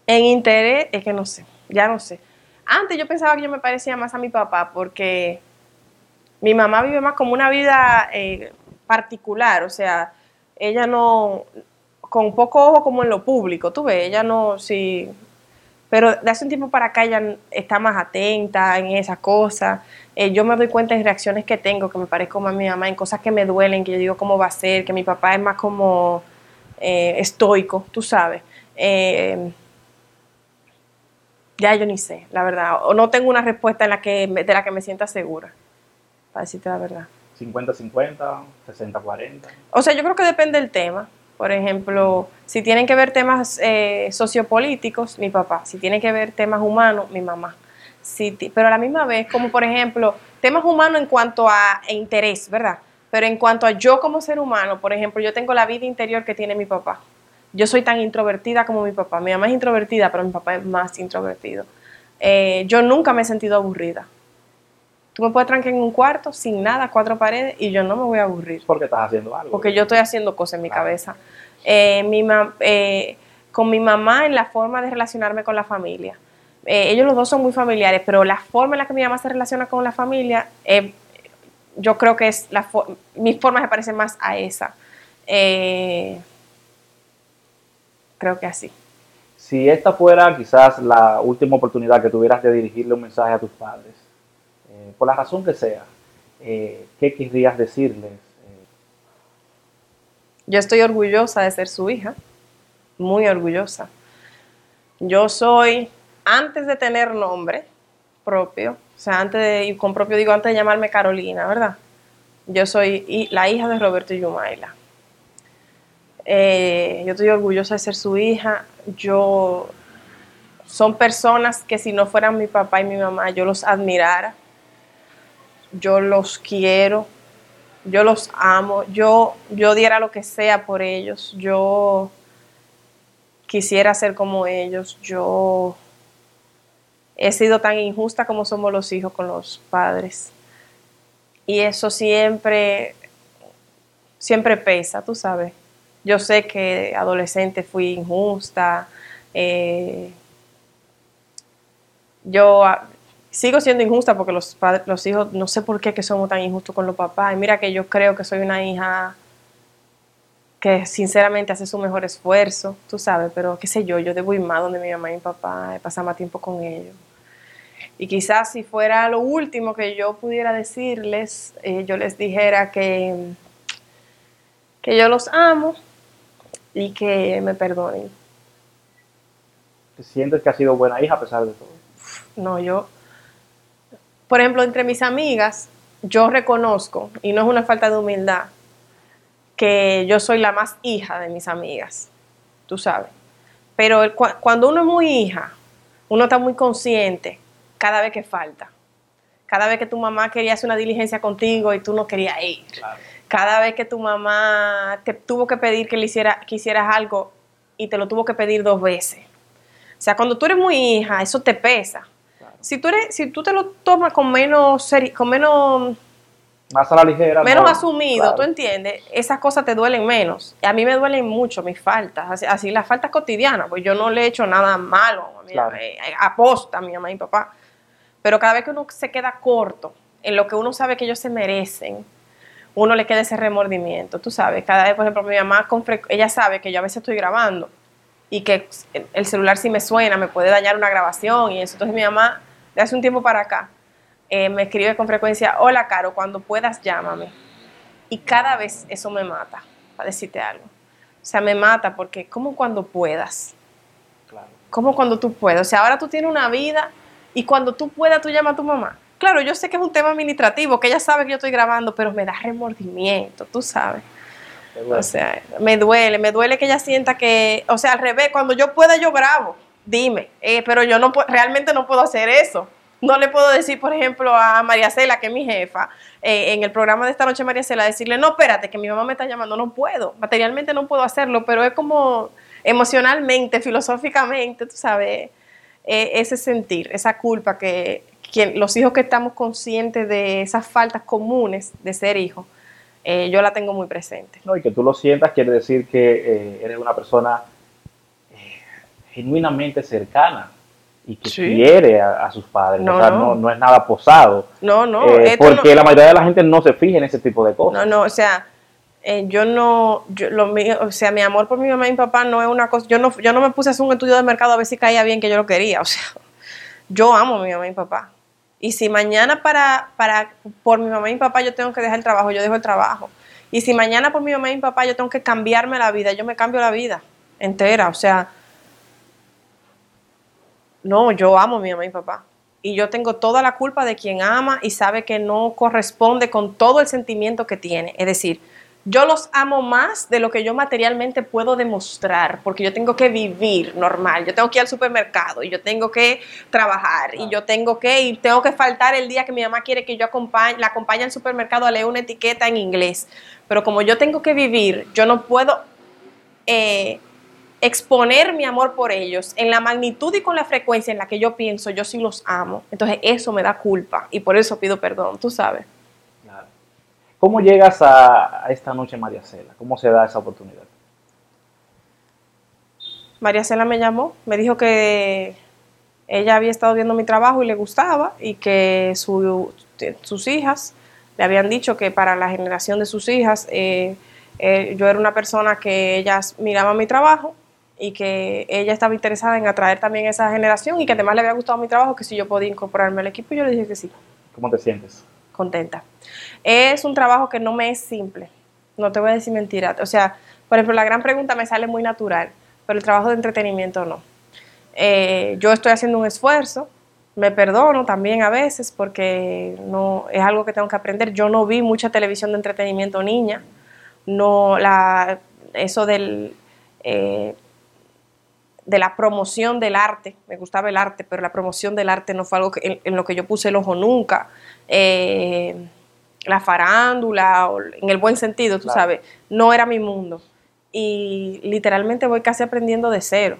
B: En interés, es que no sé, ya no sé. Antes yo pensaba que yo me parecía más a mi papá porque mi mamá vive más como una vida eh, particular, o sea, ella no, con poco ojo como en lo público, tú ves, ella no, sí, pero de hace un tiempo para acá ella está más atenta en esas cosas. Eh, yo me doy cuenta en reacciones que tengo que me parezco más a mi mamá, en cosas que me duelen, que yo digo cómo va a ser, que mi papá es más como eh, estoico, tú sabes. Ya yo ni sé, la verdad. O no tengo una respuesta en la que de la que me sienta segura, para decirte la verdad.
A: 50-50, 60-40.
B: O sea, yo creo que depende del tema. Por ejemplo, si tienen que ver temas eh, sociopolíticos, mi papá. Si tienen que ver temas humanos, mi mamá. Si pero a la misma vez, como por ejemplo, temas humanos en cuanto a interés, ¿verdad? Pero en cuanto a yo como ser humano, por ejemplo, yo tengo la vida interior que tiene mi papá. Yo soy tan introvertida como mi papá. Mi mamá es introvertida, pero mi papá es más introvertido. Eh, yo nunca me he sentido aburrida. Tú me puedes trancar en un cuarto sin nada, cuatro paredes, y yo no me voy a aburrir
A: Porque estás haciendo algo.
B: porque yo estoy haciendo cosas en mi
A: Claro.
B: cabeza. Eh, mi ma- eh, con mi mamá en la forma de relacionarme con la familia. Eh, ellos los dos son muy familiares, pero la forma en la que mi mamá se relaciona con la familia, eh, yo creo que es la fo- mi forma se parece más a esa. Eh, creo que así.
A: Si esta fuera quizás la última oportunidad que tuvieras de dirigirle un mensaje a tus padres, eh, por la razón que sea, eh, ¿qué querrías decirles? Eh,
B: Yo estoy orgullosa de ser su hija, muy orgullosa. Yo soy, antes de tener nombre propio, o sea, antes de, y con propio digo, antes de llamarme Carolina, ¿verdad? Yo soy la hija de Roberto Yumaila. Yo estoy orgullosa de ser su hija. Yo, son personas que si no fueran mi papá y mi mamá, yo los admirara. Yo los quiero, yo los amo, yo, yo diera lo que sea por ellos, yo quisiera ser como ellos, yo he sido tan injusta como somos los hijos con los padres. Y eso siempre, siempre pesa, tú sabes. Yo sé que adolescente fui injusta, eh, yo sigo siendo injusta porque los padres, los hijos, no sé por qué que somos tan injustos con los papás. Y mira que yo creo que soy una hija que sinceramente hace su mejor esfuerzo, tú sabes, pero qué sé yo, yo debo ir más donde mi mamá y mi papá, pasar más tiempo con ellos. Y quizás si fuera lo último que yo pudiera decirles, eh, yo les dijera que, que yo los amo y que me perdonen.
A: ¿Sientes que has sido buena hija a pesar de todo?
B: No, yo, por ejemplo, entre mis amigas, yo reconozco, y no es una falta de humildad, que yo soy la más hija de mis amigas, tú sabes. Pero cuando uno es muy hija, uno está muy consciente cada vez que falta. Cada vez que tu mamá quería hacer una diligencia contigo y tú no querías ir. Cada vez que tu mamá te tuvo que pedir que le hiciera, que hicieras algo y te lo tuvo que pedir dos veces. O sea, cuando tú eres muy hija, eso te pesa. Si, tú eres, si tú te lo tomas con menos, con menos
A: más a la ligera.
B: Menos asumido, tú entiendes, esas cosas te duelen menos. A mí me duelen mucho mis faltas, así, las faltas cotidianas, pues yo no le he hecho nada malo a mi eh, aposta a mi mamá y mi papá. Pero cada vez que uno se queda corto en lo que uno sabe que ellos se merecen, uno le queda ese remordimiento, tú sabes. Cada vez, por ejemplo, mi mamá, ella sabe que yo a veces estoy grabando y que el celular si me suena me puede dañar una grabación y eso. Entonces mi mamá, de hace un tiempo para acá, eh, me escribe con frecuencia, hola Caro, cuando puedas llámame. Y cada vez eso me mata, para decirte algo. O sea, me mata porque como cuando puedas. Claro. Como cuando tú puedas. O sea, ahora tú tienes una vida y cuando tú puedas tú llamas a tu mamá. Claro, yo sé que es un tema administrativo, que ella sabe que yo estoy grabando, pero me da remordimiento, tú sabes. O sea, me duele, me duele que ella sienta que, o sea, al revés, cuando yo pueda yo grabo, dime, eh, pero yo no realmente no puedo hacer eso. No le puedo decir, por ejemplo, a María Cela, que es mi jefa, eh, en el programa de esta noche, María Cela, decirle, no, espérate, que mi mamá me está llamando. No puedo, materialmente no puedo hacerlo, pero es como emocionalmente, filosóficamente, tú sabes, eh, ese sentir, esa culpa que los hijos que estamos conscientes de esas faltas comunes de ser hijos, eh, yo la tengo muy presente.
A: No, y que tú lo sientas quiere decir que eres una persona genuinamente cercana y que quiere a, sus padres. No, o sea, no. no, es nada posado.
B: No, no.
A: Eh, porque la mayoría de la gente no se fija en ese tipo de cosas.
B: No, no, o sea, eh, yo no, yo, lo mío, o sea, mi amor por mi mamá y mi papá no es una cosa, yo no, yo no me puse a hacer un estudio de mercado a ver si caía bien que yo lo quería, o sea, yo amo a mi mamá y mi papá. Y si mañana para, para, por mi mamá y mi papá yo tengo que dejar el trabajo, yo dejo el trabajo. Y si mañana por mi mamá y mi papá yo tengo que cambiarme la vida, yo me cambio la vida entera, o sea, no, yo amo a mi mamá y papá. Y yo tengo toda la culpa de quien ama y sabe que no corresponde con todo el sentimiento que tiene. Es decir, yo los amo más de lo que yo materialmente puedo demostrar, porque yo tengo que vivir normal, yo tengo que ir al supermercado y yo tengo que trabajar y yo tengo que ir, tengo que faltar el día que mi mamá quiere que yo acompañe, la acompañe al supermercado a leer una etiqueta en inglés. Pero como yo tengo que vivir, yo no puedo eh, exponer mi amor por ellos en la magnitud y con la frecuencia en la que yo pienso, yo sí los amo. Entonces eso me da culpa y por eso pido perdón, tú sabes.
A: Claro. ¿Cómo llegas a, esta noche María Cela? ¿Cómo se da esa oportunidad?
B: María Cela me llamó, me dijo que ella había estado viendo mi trabajo y le gustaba y que sus hijas le habían dicho que para la generación de sus hijas eh, eh, yo era una persona que ellas miraban mi trabajo y que ella estaba interesada en atraer también a esa generación y que además le había gustado mi trabajo, que si yo podía incorporarme al equipo, yo le dije que sí.
A: ¿Cómo te sientes?
B: Contenta. Es un trabajo que no me es simple, no te voy a decir mentira. O sea, por ejemplo, la gran pregunta me sale muy natural, pero el trabajo de entretenimiento no. Eh, yo estoy haciendo un esfuerzo, me perdono también a veces porque no es algo que tengo que aprender. Yo no vi mucha televisión de entretenimiento niña, no la eso del eh, de la promoción del arte, me gustaba el arte, pero la promoción del arte no fue algo en, lo que yo puse el ojo nunca. Eh, la farándula, en el buen sentido, tú sabes, no era mi mundo. Y literalmente voy casi aprendiendo de cero.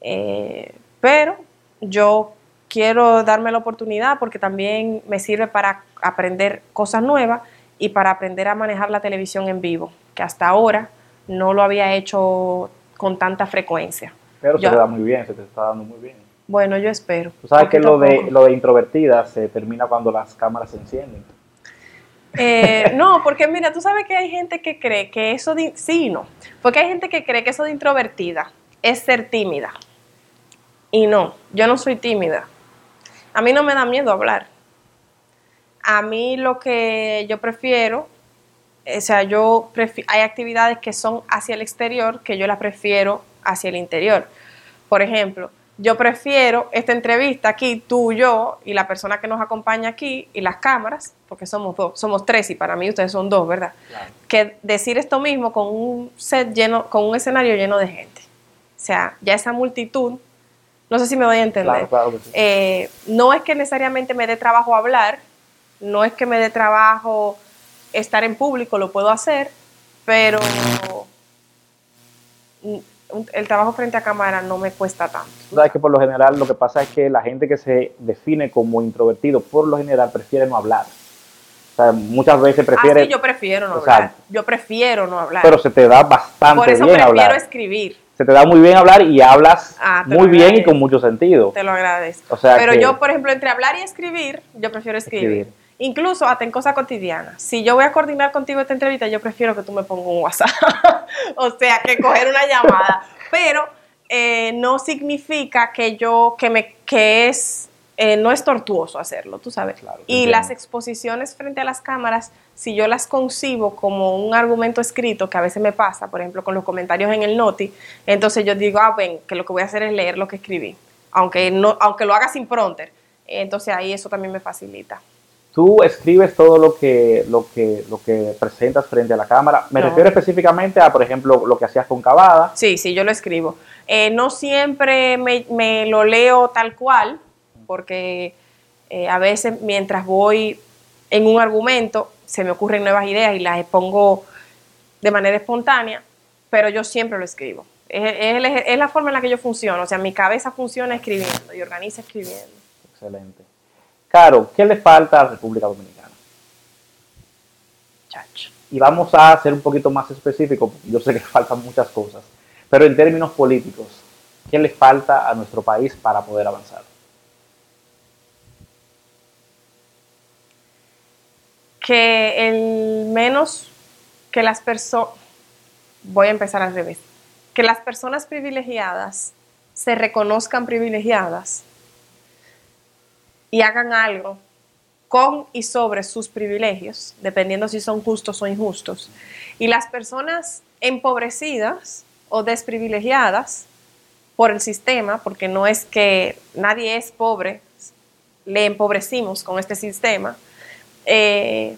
B: Eh, pero yo quiero darme la oportunidad porque también me sirve para aprender cosas nuevas y para aprender a manejar la televisión en vivo, que hasta ahora no lo había hecho con tanta frecuencia.
A: Pero se te da muy bien, se te está dando muy bien.
B: Bueno, yo espero.
A: Tú sabes que lo de, lo de introvertida se termina cuando las cámaras se encienden.
B: Eh, no, porque mira, tú sabes que hay gente que cree que eso de... Sí, no. Porque hay gente que cree que eso de introvertida es ser tímida. Y no, yo no soy tímida. A mí no me da miedo hablar. A mí lo que yo prefiero, o sea, yo hay actividades que son hacia el exterior que yo las prefiero hacia el interior. Por ejemplo, yo prefiero esta entrevista aquí, tú, yo y la persona que nos acompaña aquí y las cámaras, porque somos dos, somos tres y para mí ustedes son dos, ¿verdad? Que decir esto mismo con un set lleno, con un escenario lleno de gente. O sea, ya esa multitud, no sé si me voy a entender. Eh, no es que necesariamente me dé trabajo hablar, no es que me dé trabajo estar en público, lo puedo hacer, pero el trabajo frente a cámara no me cuesta tanto.
A: Sabes que por lo general lo que pasa es que la gente que se define como introvertido, por lo general prefiere no hablar. O sea, muchas veces prefiere...
B: Ah, sí, yo prefiero no hablar. Yo prefiero no hablar.
A: Pero se te da bastante
B: Por eso
A: bien
B: prefiero
A: hablar.
B: escribir.
A: Se te da muy bien hablar y hablas
B: Ah,
A: muy bien y con mucho sentido.
B: Te lo agradezco.
A: O sea
B: Pero
A: que-
B: yo, por ejemplo, entre hablar y escribir, yo prefiero escribir.
A: Escribir.
B: Incluso hasta en cosas cotidianas. Si yo voy a coordinar contigo esta entrevista, yo prefiero que tú me pongas un WhatsApp. o sea, que coger una llamada. Pero eh, no significa que yo, que me, que es, eh, no es tortuoso hacerlo, tú sabes.
A: Claro,
B: y
A: entiendo.
B: las exposiciones frente a las cámaras, si yo las concibo como un argumento escrito, que a veces me pasa, por ejemplo, con los comentarios en el noti, entonces yo digo, ah, ven, que lo que voy a hacer es leer lo que escribí, aunque, no, aunque lo haga sin pronter. Entonces ahí eso también me facilita.
A: Tú escribes todo lo que, lo que, lo que presentas frente a la cámara. Me
B: No.
A: refiero específicamente a, por ejemplo, lo que hacías con Cavada.
B: Sí, sí, yo lo escribo. Eh, no siempre me, me lo leo tal cual, porque eh, a veces mientras voy en un argumento se me ocurren nuevas ideas y las expongo de manera espontánea, pero yo siempre lo escribo. Es, es es la forma en la que yo funciono, o sea, mi cabeza funciona escribiendo y organiza escribiendo.
A: Excelente. Caro, ¿qué le falta a la República Dominicana?
B: Chacho.
A: Y vamos a ser un poquito más específicos, porque yo sé que faltan muchas cosas, pero en términos políticos, ¿qué le falta a nuestro país para poder avanzar?
B: que el menos que las personas, voy a empezar al revés, que las personas privilegiadas se reconozcan privilegiadas y hagan algo con y sobre sus privilegios, dependiendo si son justos o injustos. Y las personas empobrecidas o desprivilegiadas por el sistema, porque no es que nadie es pobre, le empobrecimos con este sistema, eh,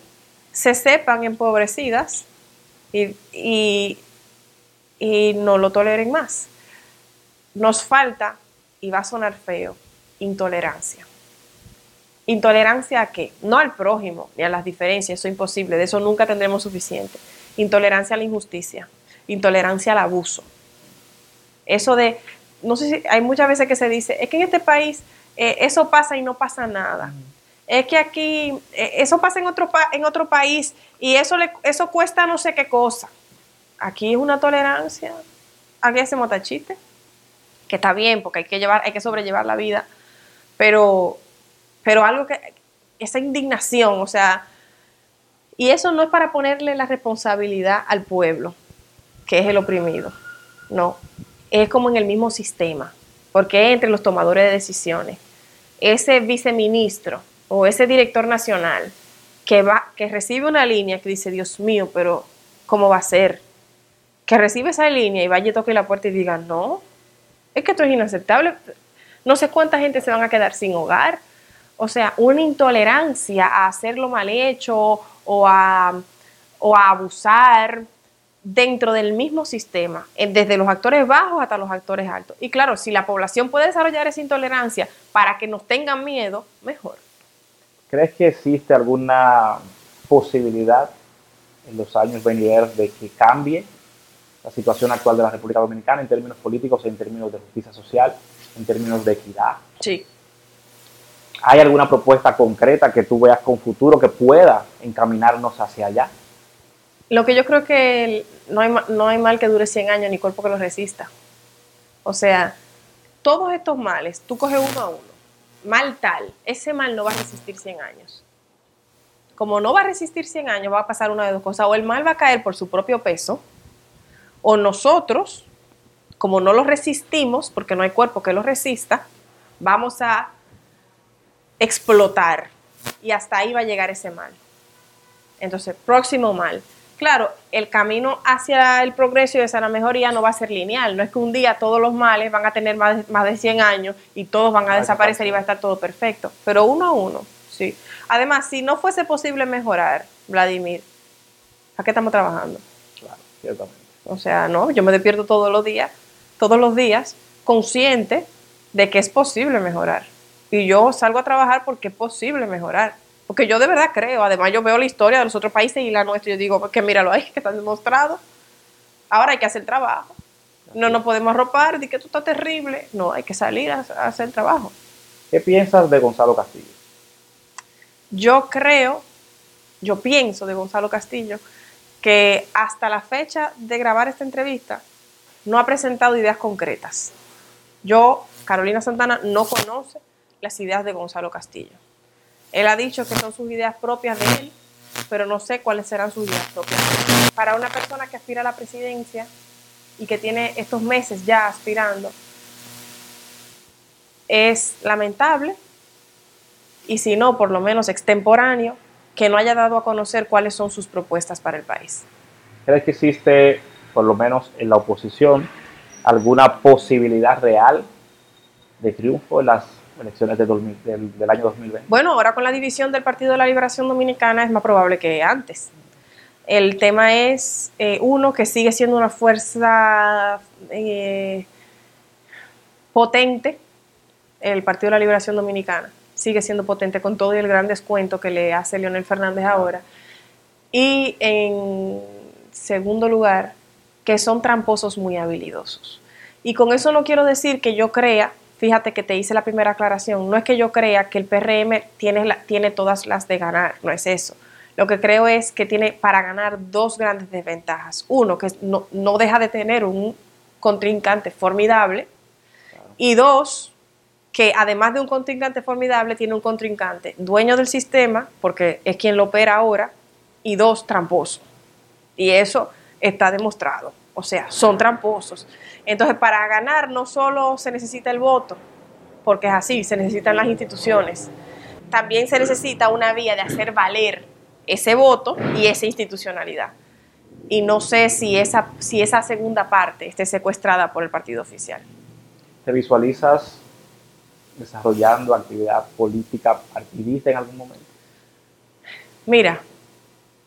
B: se sepan empobrecidas y, y, y no lo toleren más. Nos falta, y va a sonar feo, intolerancia. ¿Intolerancia a qué? No al prójimo ni a las diferencias, eso es imposible, de eso nunca tendremos suficiente. Intolerancia a la injusticia, intolerancia al abuso. Eso de, no sé si hay muchas veces que se dice, es que en este país eh, eso pasa y no pasa nada. Es que aquí, eh, eso pasa en otro, pa- en otro país y eso, le, eso cuesta no sé qué cosa. Aquí es una tolerancia, aquí hacemos tachiste, que está bien porque hay que, llevar, hay que sobrellevar la vida, pero, pero algo que, esa indignación, o sea, y eso no es para ponerle la responsabilidad al pueblo, que es el oprimido, no, es como en el mismo sistema, porque entre los tomadores de decisiones. Ese viceministro o ese director nacional que, va, que recibe una línea que dice, Dios mío, pero ¿cómo va a ser? Que recibe esa línea y vaya y toque la puerta y diga, no, es que esto es inaceptable. No sé cuánta gente se van a quedar sin hogar. O sea, una intolerancia a hacerlo mal hecho o a, o a abusar dentro del mismo sistema, eh, desde los actores bajos hasta los actores altos. Y claro, si la población puede desarrollar esa intolerancia para que nos tengan miedo, mejor.
A: ¿Crees que existe alguna posibilidad en los años venideros de que cambie la situación actual de la República Dominicana en términos políticos, en términos de justicia social, en términos de equidad?
B: Sí.
A: ¿Hay alguna propuesta concreta que tú veas con futuro que pueda encaminarnos hacia allá?
B: Lo que yo creo que no hay mal que dure 100 años ni cuerpo que lo resista. O sea, todos estos males, tú coges uno a uno. Mal tal, ese mal no va a resistir 100 años. Como no va a resistir 100 años, va a pasar una de dos cosas. O el mal va a caer por su propio peso, o nosotros, como no lo resistimos, porque no hay cuerpo que lo resista, vamos a explotar. Y hasta ahí va a llegar ese mal. Entonces, próximo mal. claro, el camino hacia el progreso y hacia la mejoría no va a ser lineal. No es que un día todos los males van a tener más de, más de 100 años y todos van a desaparecer y va a estar todo perfecto. Pero uno a uno, sí. Además, si no fuese posible mejorar, Vladimir, ¿a qué estamos trabajando?
A: Claro, ciertamente.
B: O sea, no, yo me despierto todos los días, todos los días, consciente de que es posible mejorar. Y yo salgo a trabajar porque es posible mejorar. Porque yo de verdad creo, además yo veo la historia de los otros países y la nuestra y yo digo, que míralo ahí, que está demostrado. Ahora hay que hacer trabajo. No nos podemos arropar, de que tú estás terrible. No, hay que salir a, a hacer trabajo.
A: ¿Qué piensas de Gonzalo Castillo?
B: Yo creo, yo pienso de Gonzalo Castillo, que hasta la fecha de grabar esta entrevista no ha presentado ideas concretas. Yo, Carolina Santana, no conoce las ideas de Gonzalo Castillo. Él ha dicho que son sus ideas propias de él, pero no sé cuáles serán sus ideas propias. Para una persona que aspira a la presidencia y que tiene estos meses ya aspirando, es lamentable y si no, por lo menos extemporáneo, que no haya dado a conocer cuáles son sus propuestas para el país.
A: ¿Crees que existe, por lo menos en la oposición, alguna posibilidad real de triunfo en las elecciones de del, del, año 2020?
B: Bueno, ahora con la división del Partido de la Liberación Dominicana es más probable que antes. El tema es, eh, uno, que sigue siendo una fuerza eh, potente, el Partido de la Liberación Dominicana sigue siendo potente con todo el gran descuento que le hace Leonel Fernández ahora. Y en segundo lugar, que son tramposos muy habilidosos. Y con eso no quiero decir que yo crea, fíjate que te hice la primera aclaración, no es que yo crea que el PRM tiene, la, tiene todas las de ganar, no es eso. Lo que creo es que tiene para ganar dos grandes desventajas. Uno, que no, no deja de tener un contrincante formidable. Y dos, que además de un contrincante formidable, tiene un contrincante dueño del sistema, porque es quien lo opera ahora, y dos, tramposo. Y eso está demostrado. O sea, son tramposos. Entonces, para ganar no solo se necesita el voto, porque es así, se necesitan las instituciones. También se necesita una vía de hacer valer ese voto y esa institucionalidad. Y no sé si esa, si esa segunda parte esté secuestrada por el partido oficial.
A: ¿Te visualizas desarrollando actividad política partidista en algún momento?
B: Mira,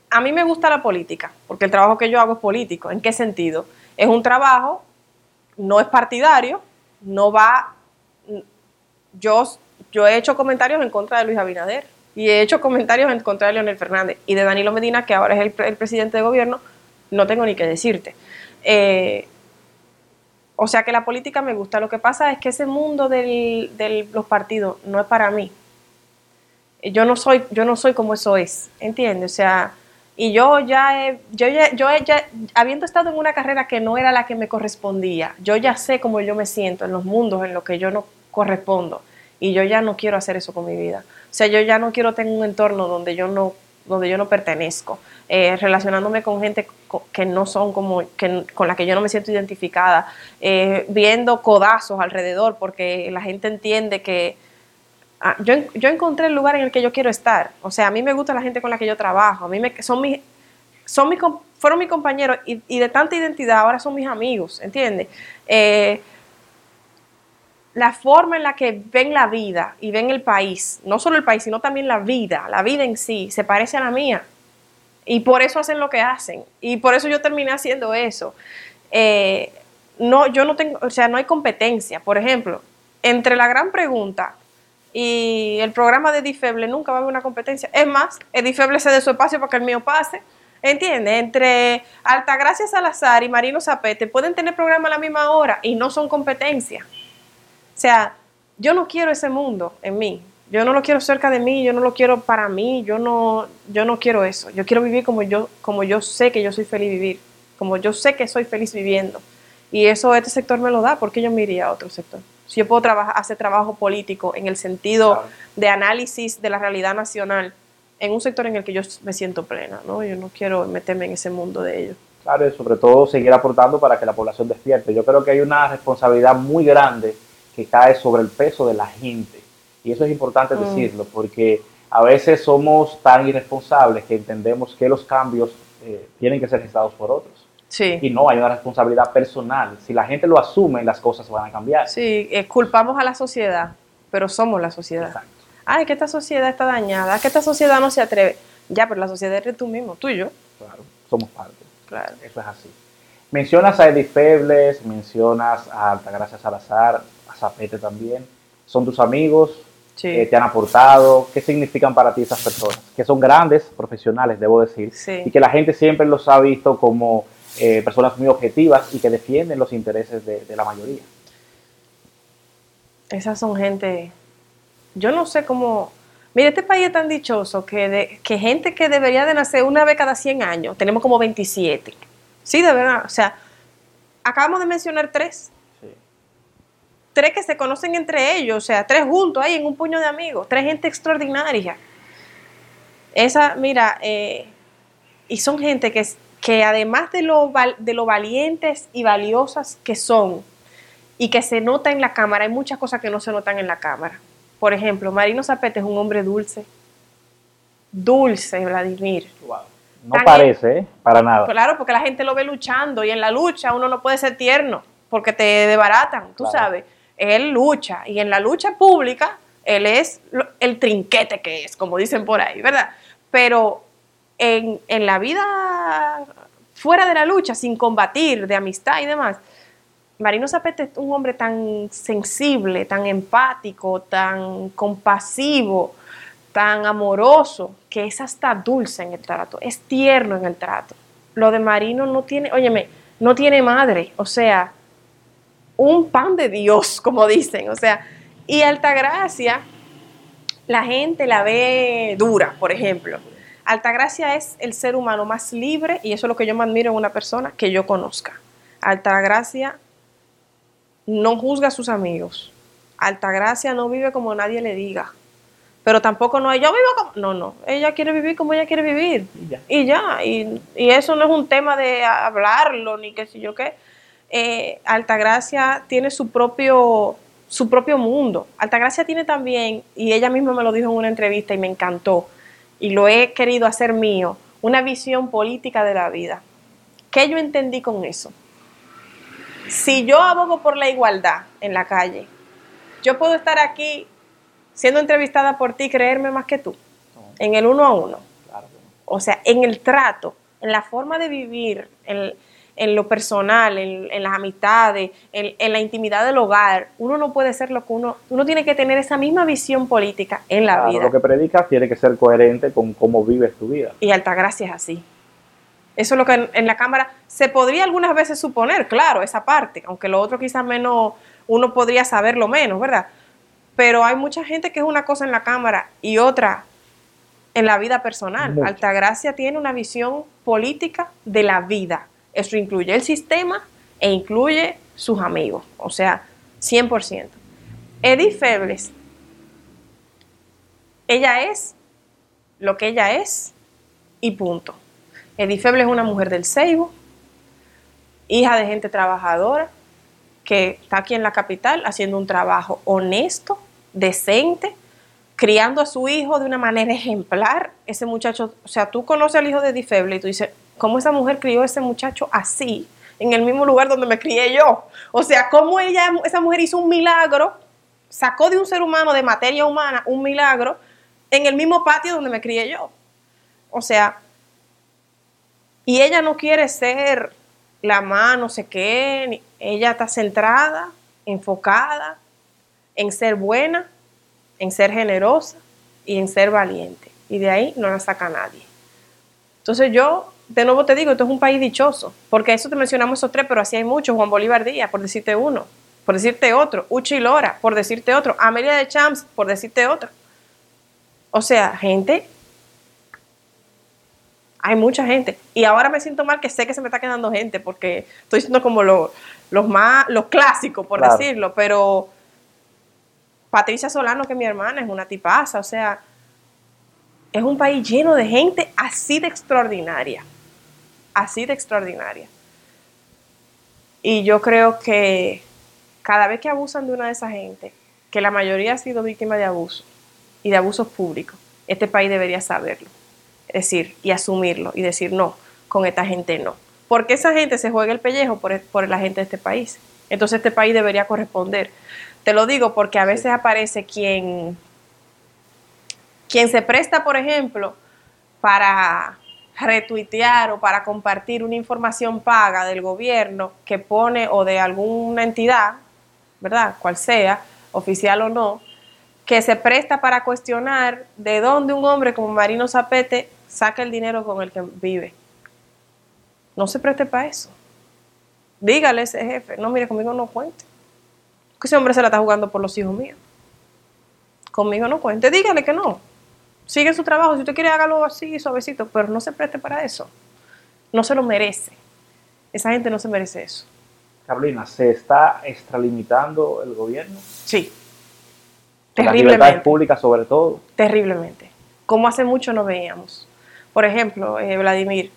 B: a mí me gusta la política, porque el trabajo que yo hago es político. ¿En qué sentido? Es un trabajo, no es partidario, no va... Yo, yo he hecho comentarios en contra de Luis Abinader y he hecho comentarios en contra de Leonel Fernández y de Danilo Medina, que ahora es el, presidente de gobierno, no tengo ni que decirte. Eh, o sea que la política me gusta. Lo que pasa es que ese mundo de los partidos no es para mí. Yo no soy, yo no soy como eso es, ¿entiendes? O sea, y yo ya he, yo ya, yo ya, habiendo estado en una carrera que no era la que me correspondía, yo ya sé cómo yo me siento en los mundos en los que yo no correspondo. Y yo ya no quiero hacer eso con mi vida. O sea, yo ya no quiero tener un entorno donde yo no, donde yo no pertenezco. Eh, relacionándome con gente que no son como, que, con la que yo no me siento identificada, eh, viendo codazos alrededor, porque la gente entiende que yo, yo, encontré el lugar en el que yo quiero estar. O sea, a mí me gusta la gente con la que yo trabajo, a mí me, son mis, son mis, fueron mis compañeros y, y de tanta identidad ahora son mis amigos, ¿entiendes? Eh, la forma en la que ven la vida y ven el país, no solo el país, sino también la vida, la vida en sí, se parece a la mía. Y por eso hacen lo que hacen. Y por eso yo terminé haciendo eso. Eh, no, yo no tengo, o sea, no hay competencia. Por ejemplo, entre la gran pregunta y el programa de Edifeble nunca va a haber una competencia. Es más, Edifeble se dé su espacio para que el mío pase. ¿Entiendes? Entre Altagracia Salazar y Marino Zapete pueden tener programa a la misma hora y no son competencia. O sea, yo no quiero ese mundo en mí. Yo no lo quiero cerca de mí, yo no lo quiero para mí, yo no, yo no quiero eso. Yo quiero vivir como yo, como yo sé que yo soy feliz vivir, como yo sé que soy feliz viviendo. Y eso este sector me lo da, porque yo me iría a otro sector. Si yo puedo trabajar, hacer trabajo político en el sentido claro. de análisis de la realidad nacional, en un sector en el que yo me siento plena, ¿no? Yo no quiero meterme en ese mundo de ellos.
A: Claro, y sobre todo seguir aportando para que la población despierte. Yo creo que hay una responsabilidad muy grande que cae sobre el peso de la gente y eso es importante mm. decirlo, porque a veces somos tan irresponsables que entendemos que los cambios eh, tienen que ser gestados por otros.
B: Sí.
A: Y no hay una responsabilidad personal. Si la gente lo asume, las cosas van a cambiar.
B: Sí, eh, culpamos a la sociedad, pero somos la sociedad.
A: Exacto.
B: Ay, que esta sociedad está dañada, que esta sociedad no se atreve. Ya, pero la sociedad eres tú mismo, tú y yo.
A: Claro, somos parte.
B: Claro.
A: Eso es así. Mencionas a Edith Febles, mencionas a Altagracia Salazar, a Zapete también. Son tus amigos,
B: Sí.
A: eh, te han aportado. ¿Qué significan para ti esas personas? Que son grandes profesionales, debo decir.
B: Sí.
A: Y que la gente siempre los ha visto como eh, personas muy objetivas y que defienden los intereses de, de la mayoría.
B: Esas son gente. Yo no sé cómo. Mira, este país es tan dichoso que, de, que gente que debería de nacer una vez cada 100 años, tenemos como 27. Sí, de verdad. O sea, acabamos de mencionar tres.
A: Sí.
B: Tres que se conocen entre ellos, o sea, tres juntos ahí en un puño de amigos. Tres gente extraordinaria. Esa, mira, eh, y son gente que, que además de lo, de lo valientes y valiosas que son, y que se nota en la cámara, hay muchas cosas que no se notan en la cámara. Por ejemplo, Marino Zapete es un hombre dulce. Dulce, Vladimir.
A: Wow. No
B: Tan
A: parece, ¿eh? Para nada.
B: Claro, porque la gente lo ve luchando y en la lucha uno no puede ser tierno porque te debaratan, tú
A: Claro.
B: sabes. Él lucha y en la lucha pública él es el trinquete que es, como dicen por ahí, ¿verdad? Pero en, la vida fuera de la lucha, sin combatir, de amistad y demás, Marino Zapete es un hombre tan sensible, tan empático, tan compasivo, tan amoroso, que es hasta dulce en el trato, es tierno en el trato. Lo de Marino no tiene, óyeme, no tiene madre, o sea, un pan de Dios, como dicen, o sea, y Altagracia, la gente la ve dura, por ejemplo. Altagracia es el ser humano más libre, y eso es lo que yo más admiro en una persona que yo conozca. Altagracia no juzga a sus amigos. Altagracia no vive como nadie le diga. Pero tampoco no es, yo vivo como... No, no. Ella quiere vivir como ella quiere vivir.
A: Y ya.
B: Y ya. Y, y eso no es un tema de hablarlo, ni qué sé yo qué. Eh, Altagracia tiene su propio, su propio mundo. Altagracia tiene también, y ella misma me lo dijo en una entrevista y me encantó, y lo he querido hacer mío, una visión política de la vida. ¿Qué yo entendí con eso? Si yo abogo por la igualdad en la calle, yo puedo estar aquí siendo entrevistada por ti creerme más que tú, en el uno a uno. O sea, en el trato, en la forma de vivir, en, en lo personal, en, en las amistades, en, en la intimidad del hogar, uno no puede ser lo que uno, uno tiene que tener esa misma visión política en la
A: Claro,
B: vida.
A: Lo que predicas tiene que ser coherente con cómo vives tu vida.
B: Y Altagracia es así. Eso es lo que en, en la Cámara se podría algunas veces suponer, claro, esa parte, aunque lo otro quizás menos, uno podría saberlo menos, ¿verdad? Pero hay mucha gente que es una cosa en la Cámara y otra en la vida personal.
A: Mucha.
B: Altagracia tiene una visión política de la vida. Eso incluye el sistema e incluye sus amigos, o sea, 100%. Edith Febles, ella es lo que ella es y punto. Edith Feble es una mujer del Ceibo, hija de gente trabajadora, que está aquí en la capital haciendo un trabajo honesto, decente, criando a su hijo de una manera ejemplar. Ese muchacho, o sea, tú conoces al hijo de Edith Feble y tú dices, ¿cómo esa mujer crió a ese muchacho así? En el mismo lugar donde me crié yo. O sea, ¿cómo ella, esa mujer hizo un milagro, sacó de un ser humano, de materia humana, un milagro, en el mismo patio donde me crié yo? O sea, y ella no quiere ser la más no sé qué, ella está centrada, enfocada en ser buena, en ser generosa y en ser valiente. Y de ahí no la saca nadie. Entonces yo, de nuevo te digo, esto es un país dichoso, porque eso te mencionamos esos tres, pero así hay muchos, Juan Bolívar Díaz, por decirte uno, por decirte otro, Uchi Lora, por decirte otro, Amelia de Champs, por decirte otro. O sea, gente hay mucha gente. Y ahora me siento mal que sé que se me está quedando gente, porque estoy siendo como lo- los más, los clásicos, por
A: Claro.
B: decirlo, pero Patricia Solano, que es mi hermana, es una tipaza, o sea, es un país lleno de gente así de extraordinaria, así de extraordinaria. Y yo creo que cada vez que abusan de una de esas gente, que la mayoría ha sido víctima de abuso y de abusos públicos, este país debería saberlo. Es decir, y asumirlo y decir, no, con esta gente no. Porque esa gente se juega el pellejo por, por la gente de este país. Entonces este país debería corresponder. Te lo digo porque a veces aparece quien, quien se presta, por ejemplo, para retuitear o para compartir una información paga del gobierno que pone o de alguna entidad, ¿verdad? Cual sea, oficial o no, que se presta para cuestionar de dónde un hombre como Marino Zapete saca el dinero con el que vive. No se preste para eso. Dígale a ese jefe, no, mire, conmigo no cuente. Que ese hombre se la está jugando por los hijos míos. Conmigo no cuente. Dígale que no sigue su trabajo, si usted quiere hágalo así, suavecito, pero no se preste para eso. No se lo merece. Esa gente no se merece eso.
A: Carolina, ¿se está extralimitando el gobierno?
B: Sí.
A: Terriblemente. Las libertades públicas sobre todo.
B: Terriblemente. Como hace mucho no veíamos. Por ejemplo, eh, Vladimir,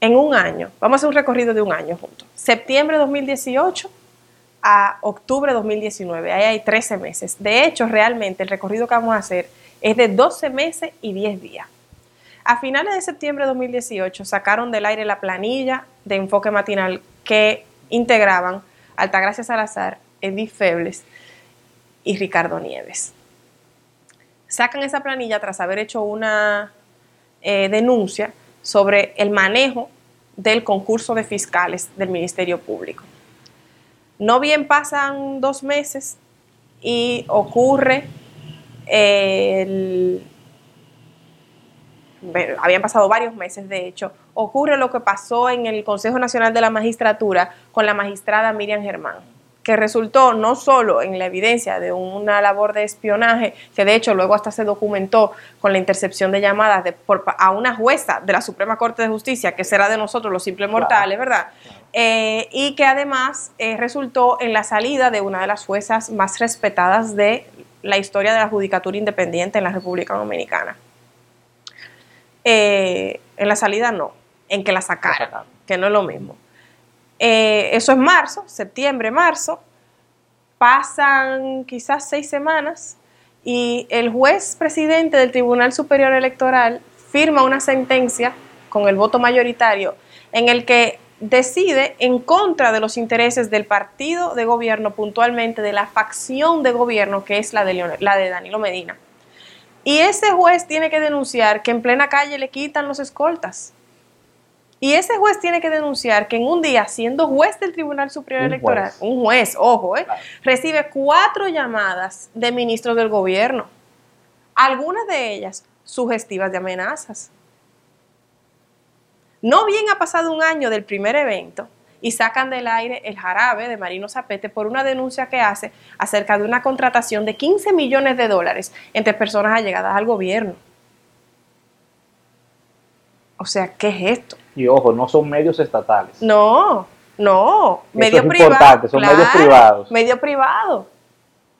B: en un año, vamos a hacer un recorrido de un año juntos. Septiembre de 2018 a octubre de 2019, ahí hay 13 meses. De hecho, realmente el recorrido que vamos a hacer es de 12 meses y 10 días. A finales de septiembre de 2018 sacaron del aire la planilla de enfoque matinal que integraban Altagracia Salazar, Edith Febles y Ricardo Nieves. Sacan esa planilla tras haber hecho una eh, denuncia sobre el manejo del concurso de fiscales del Ministerio Público. No bien pasan dos meses y ocurre habían pasado varios meses de hecho, ocurre lo que pasó en el Consejo Nacional de la Magistratura con la magistrada Miriam Germán, que resultó no solo en la evidencia de una labor de espionaje, que de hecho luego hasta se documentó con la intercepción de llamadas de, a una jueza de la Suprema Corte de Justicia, que será de nosotros los simples mortales, ¿verdad? Eh, y que además eh, resultó en la salida de una de las juezas más respetadas de la historia de la judicatura independiente en la República Dominicana. Eh, en la salida no, en que la sacaran, que no es lo mismo. Eh, eso es marzo, septiembre, marzo. Pasan quizás seis semanas y el juez presidente del Tribunal Superior Electoral firma una sentencia con el voto mayoritario en el que decide en contra de los intereses del partido de gobierno, puntualmente de la facción de gobierno que es la de, la de Danilo Medina. Y ese juez tiene que denunciar que en plena calle le quitan los escoltas. Y ese juez tiene que denunciar que en un día, siendo juez del Tribunal Superior Electoral, un juez, ojo, eh, recibe cuatro llamadas de ministros del gobierno, algunas de ellas sugestivas de amenazas. No bien ha pasado un año del primer evento y sacan del aire el jarabe de Marino Zapete por una denuncia que hace acerca de una contratación de 15 millones de dólares entre personas allegadas al gobierno. O sea, ¿qué es esto?
A: Y ojo, no son medios estatales.
B: No, no, medios privados.
A: Son medios privados.
B: Medio privado.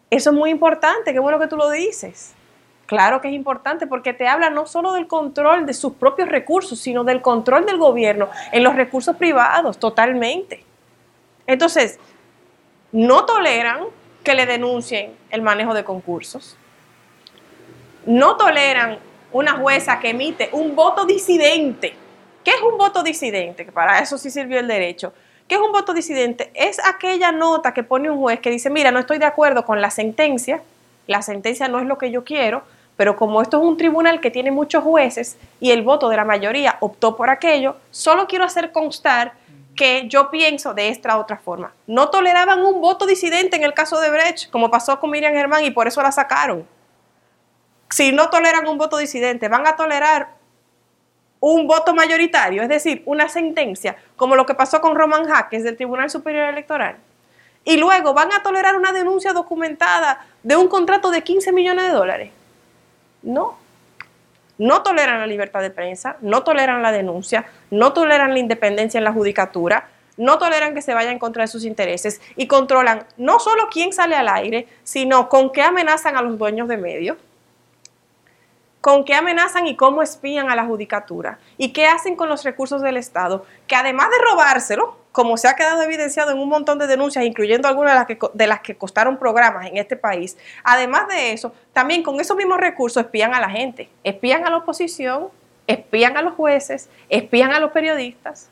B: Eso es muy importante, qué bueno que tú lo dices. Claro que es importante porque te habla no solo del control de sus propios recursos, sino del control del gobierno en los recursos privados, totalmente. Entonces, no toleran que le denuncien el manejo de concursos. No toleran una jueza que emite un voto disidente. ¿Qué es un voto disidente? Que para eso sí sirvió el derecho. ¿Qué es un voto disidente? Es aquella nota que pone un juez que dice, mira, no estoy de acuerdo con la sentencia, la sentencia no es lo que yo quiero, pero como esto es un tribunal que tiene muchos jueces y el voto de la mayoría optó por aquello, solo quiero hacer constar que yo pienso de esta otra forma. No toleraban un voto disidente en el caso de Brecht, como pasó con Miriam Germán y por eso la sacaron. Si no toleran un voto disidente, van a tolerar un voto mayoritario, es decir, una sentencia, como lo que pasó con Roman Jaques del Tribunal Superior Electoral. Y luego van a tolerar una denuncia documentada de un contrato de 15 millones de dólares. No. No toleran la libertad de prensa, no toleran la denuncia, no toleran la independencia en la judicatura, no toleran que se vaya en contra de sus intereses y controlan no solo quién sale al aire, sino con qué amenazan a los dueños de medios, con qué amenazan y cómo espían a la judicatura y qué hacen con los recursos del Estado, que además de robárselo, como se ha quedado evidenciado en un montón de denuncias, incluyendo algunas de las, que, de las que costaron programas en este país, además de eso, también con esos mismos recursos espían a la gente, espían a la oposición, espían a los jueces, espían a los periodistas.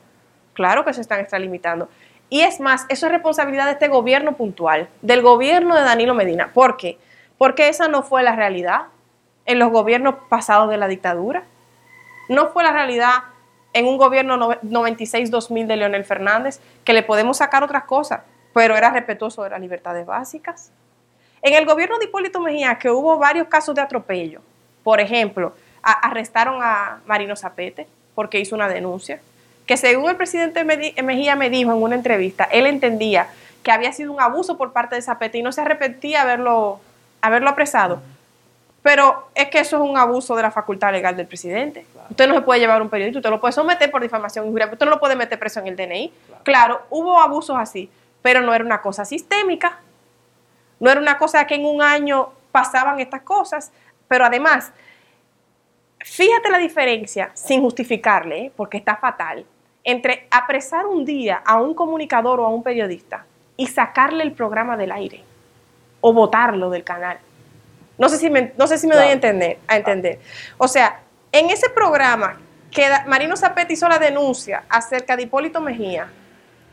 B: Claro que se están extralimitando. Y es más, eso es responsabilidad de este gobierno puntual, del gobierno de Danilo Medina. ¿Por qué? Porque esa no fue la realidad en los gobiernos pasados de la dictadura. No fue la realidad en un gobierno 96-2000 de Leonel Fernández, que le podemos sacar otras cosas, pero era respetuoso de las libertades básicas. En el gobierno de Hipólito Mejía, que hubo varios casos de atropello, por ejemplo, arrestaron a Marino Zapete porque hizo una denuncia que según el presidente Mejía me dijo en una entrevista, él entendía que había sido un abuso por parte de Zapete y no se arrepentía haberlo, haberlo apresado. Pero es que eso es un abuso de la facultad legal del presidente. Usted no se puede llevar un periodista, usted lo puede someter por difamación injuria, usted no lo puede meter preso en el DNI. Claro. hubo abusos así, pero no era una cosa sistémica. No era una cosa que en un año pasaban estas cosas, pero además, fíjate la diferencia, sin justificarle, ¿eh? porque está fatal, entre apresar un día a un comunicador o a un periodista y sacarle el programa del aire o votarlo del canal. No sé si me, no sé si me doy a entender, a entender. O sea, en ese programa que Marino Zapete hizo la denuncia acerca de Hipólito Mejía,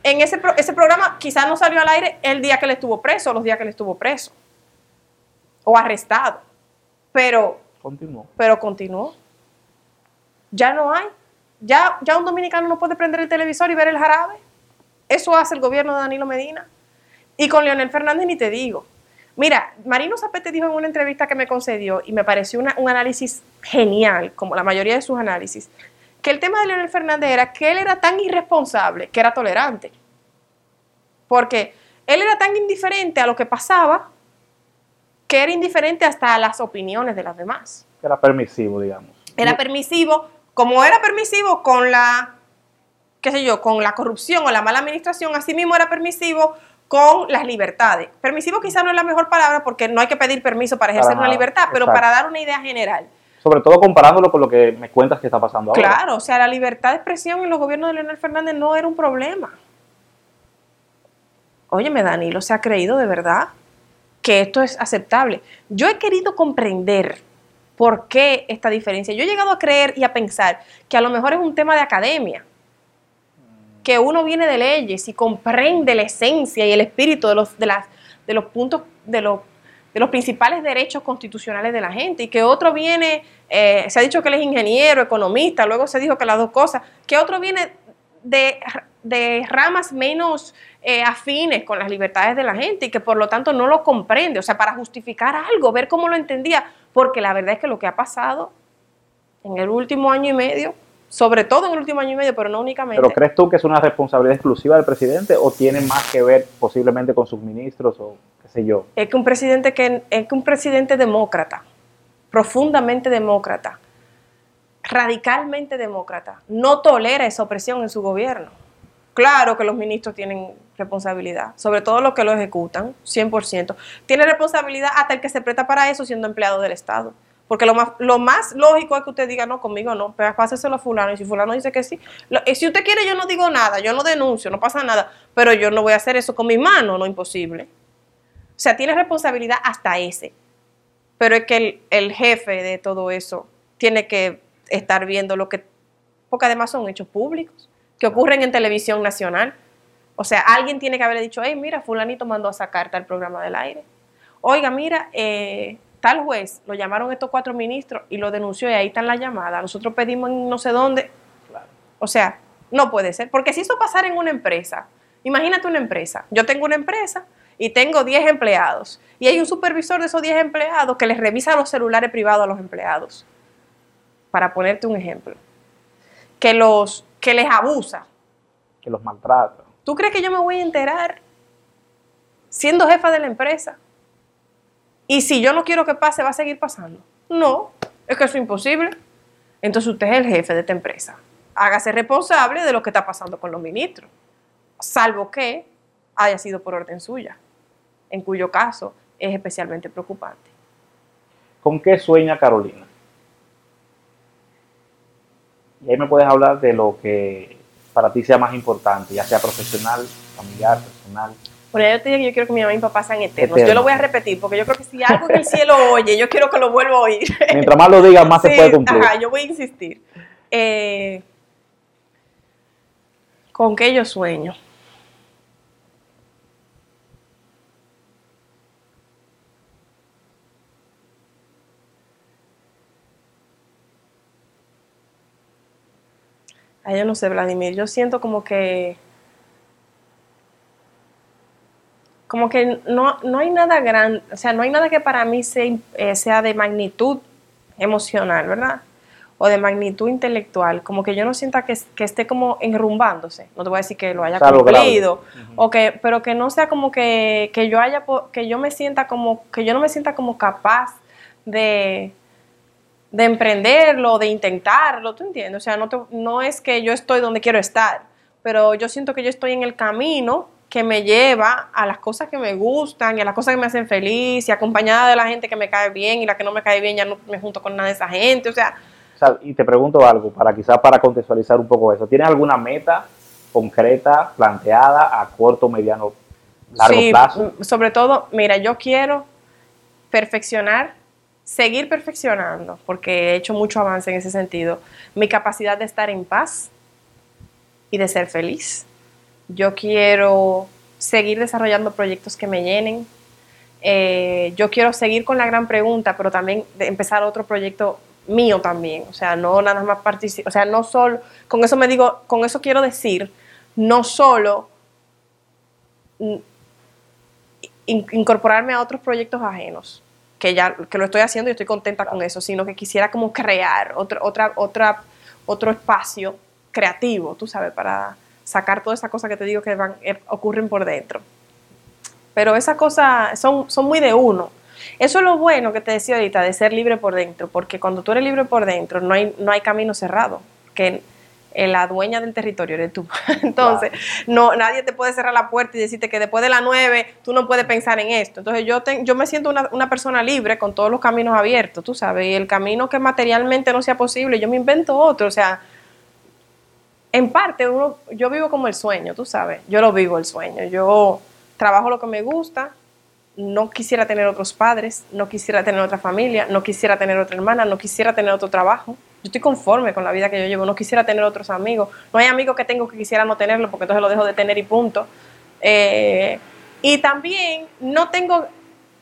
B: en ese, ese programa quizás no salió al aire el día que él estuvo preso, los días que él estuvo preso o arrestado, pero
A: continuó.
B: Pero continuó. Ya no hay ya, ya un dominicano no puede prender el televisor y ver el jarabe. Eso hace el gobierno de Danilo Medina. Y con Leonel Fernández ni te digo. Mira, Marino Zapete dijo en una entrevista que me concedió y me pareció un análisis genial, como la mayoría de sus análisis, que el tema de Leonel Fernández era que él era tan irresponsable que era tolerante. Porque él era tan indiferente a lo que pasaba que era indiferente hasta a las opiniones de las demás.
A: Era permisivo, digamos.
B: Era permisivo como era permisivo con la, qué sé yo, con la corrupción o la mala administración, así mismo era permisivo con las libertades. Permisivo quizá no es la mejor palabra porque no hay que pedir permiso para ejercer una libertad, pero para dar una idea general.
A: Sobre todo comparándolo con lo que me cuentas que está pasando
B: ahora. Claro, o sea, la libertad de expresión en los gobiernos de Leonel Fernández no era un problema. Óyeme, Danilo, ¿se ha creído de verdad que esto es aceptable? Yo he querido comprender ¿Por qué esta diferencia? Yo he llegado a creer y a pensar que a lo mejor es un tema de academia, que uno viene de leyes y comprende la esencia y el espíritu de los, de las, de los puntos, de los, de los principales derechos constitucionales de la gente, y que otro viene, eh, se ha dicho que él es ingeniero, economista, luego se dijo que las dos cosas, que otro viene de, de ramas menos eh, afines con las libertades de la gente y que por lo tanto no lo comprende, o sea, para justificar algo, ver cómo lo entendía, porque la verdad es que lo que ha pasado en el último año y medio, sobre todo en el último año y medio, pero no únicamente.
A: ¿Pero crees tú que es una responsabilidad exclusiva del presidente o tiene más que ver posiblemente con sus ministros o qué sé yo?
B: Es que un presidente que es que un presidente demócrata, profundamente demócrata, radicalmente demócrata, no tolera esa opresión en su gobierno. Claro que los ministros tienen responsabilidad, sobre todo los que lo ejecutan, 100%. Tiene responsabilidad hasta el que se presta para eso siendo empleado del Estado. Porque lo más, lo más lógico es que usted diga, no, conmigo no, pero páseselo a fulano. Y si fulano dice que sí, y si usted quiere, yo no digo nada, yo no denuncio, no pasa nada, pero yo no voy a hacer eso con mi mano, no imposible. O sea, tiene responsabilidad hasta ese. Pero es que el, el jefe de todo eso tiene que estar viendo lo que, porque además son hechos públicos que ocurren en televisión nacional. O sea, alguien tiene que haberle dicho, hey, mira, fulanito mandó a sacar tal programa del aire. Oiga, mira, eh, tal juez, lo llamaron estos cuatro ministros y lo denunció y ahí está en la llamada. Nosotros pedimos en no sé dónde. O sea, no puede ser. Porque si eso pasara en una empresa, imagínate una empresa. Yo tengo una empresa y tengo 10 empleados. Y hay un supervisor de esos 10 empleados que les revisa los celulares privados a los empleados. Para ponerte un ejemplo. Que los que les abusa.
A: Que los maltrata.
B: ¿Tú crees que yo me voy a enterar siendo jefa de la empresa? Y si yo no quiero que pase, va a seguir pasando. No, es que eso es imposible. Entonces usted es el jefe de esta empresa. Hágase responsable de lo que está pasando con los ministros. Salvo que haya sido por orden suya, en cuyo caso es especialmente preocupante.
A: ¿Con qué sueña Carolina? Y ahí me puedes hablar de lo que para ti sea más importante, ya sea profesional, familiar, personal.
B: Bueno, yo te digo que yo quiero que mi mamá y mi papá sean eternos. Yo lo voy a repetir, porque yo creo que si algo en el cielo oye, yo quiero que lo vuelva a oír.
A: Mientras más lo digas, más se puede cumplir.
B: Ajá, yo voy a insistir. eh, ¿con qué yo sueño? Ay, yo no sé, Vladimir. Yo siento como que. Como que no, no hay nada grande. O sea, no hay nada que para mí sea, eh, sea de magnitud emocional, ¿verdad? O de magnitud intelectual. Como que yo no sienta que, que esté como enrumbándose. No te voy a decir que lo haya cumplido. O que, pero que no sea como que, que yo haya que yo me sienta como, que yo no me sienta como capaz de, de emprenderlo, de intentarlo, ¿tú entiendes? O sea, no, te- no es que yo estoy donde quiero estar, pero yo siento que yo estoy en el camino que me lleva a las cosas que me gustan y a las cosas que me hacen feliz y acompañada de la gente que me cae bien y la que no me cae bien ya no me junto con nada de esa gente, o sea,
A: O sea, y te pregunto algo, para quizás para contextualizar un poco eso. ¿Tienes alguna meta concreta, planteada a corto, mediano, largo
B: sí,
A: plazo?
B: mm, sobre todo, mira, yo quiero perfeccionar, seguir perfeccionando, porque he hecho mucho avance en ese sentido, mi capacidad de estar en paz y de ser feliz. Yo quiero seguir desarrollando proyectos que me llenen. Eh, yo quiero seguir con la gran pregunta, pero también empezar otro proyecto mío también. O sea, no nada más participar. O sea, no solo. Con eso me digo, con eso quiero decir, no solo in- incorporarme a otros proyectos ajenos, que ya que lo estoy haciendo y estoy contenta con eso, sino que quisiera como crear otro, otra, otra, otro espacio creativo, tú sabes, para sacar todas esas cosas que te digo que van, eh, ocurren por dentro. Pero esas cosas son, son muy de uno. Eso es lo bueno que te decía ahorita, de ser libre por dentro, porque cuando tú eres libre por dentro no hay, no hay camino cerrado, que la dueña del territorio eres tú. Entonces, no, nadie te puede cerrar la puerta y decirte que después de las 9 tú no puedes pensar en esto. Entonces, yo, te- yo me siento una, una persona libre con todos los caminos abiertos, tú sabes, y el camino que materialmente no sea posible, yo me invento otro, o sea, en parte uno, yo vivo como el sueño, tú sabes, yo lo vivo el sueño, yo trabajo lo que me gusta, no quisiera tener otros padres, no quisiera tener otra familia, no quisiera tener otra hermana, no quisiera tener otro trabajo. Yo estoy conforme con la vida que yo llevo, no quisiera tener otros amigos. No hay amigos que tengo que quisiera no tenerlo porque entonces lo dejo de tener y punto. Eh, y también no tengo,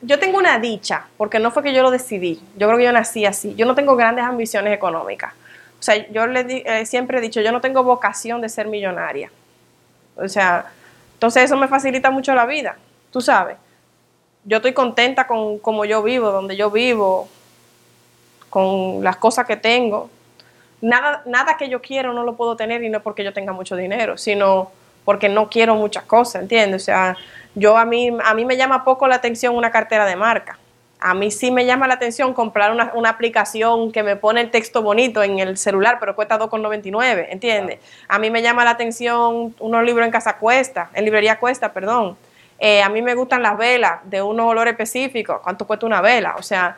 B: yo tengo una dicha, porque no fue que yo lo decidí, yo creo que yo nací así, yo no tengo grandes ambiciones económicas. O sea, yo le eh, siempre he dicho, yo no tengo vocación de ser millonaria. O sea, entonces eso me facilita mucho la vida, tú sabes. Yo estoy contenta con cómo yo vivo, donde yo vivo, con las cosas que tengo. Nada, nada que yo quiero no lo puedo tener y no porque yo tenga mucho dinero, sino porque no quiero muchas cosas, ¿entiendes? O sea, yo a mí, a mí me llama poco la atención una cartera de marca. A mí sí me llama la atención comprar una, una aplicación que me pone el texto bonito en el celular, pero cuesta 2,99, ¿entiendes? A mí me llama la atención unos libros en casa cuesta, en librería cuesta, perdón. Eh, a mí me gustan las velas de unos olores específicos. ¿Cuánto cuesta una vela? O sea,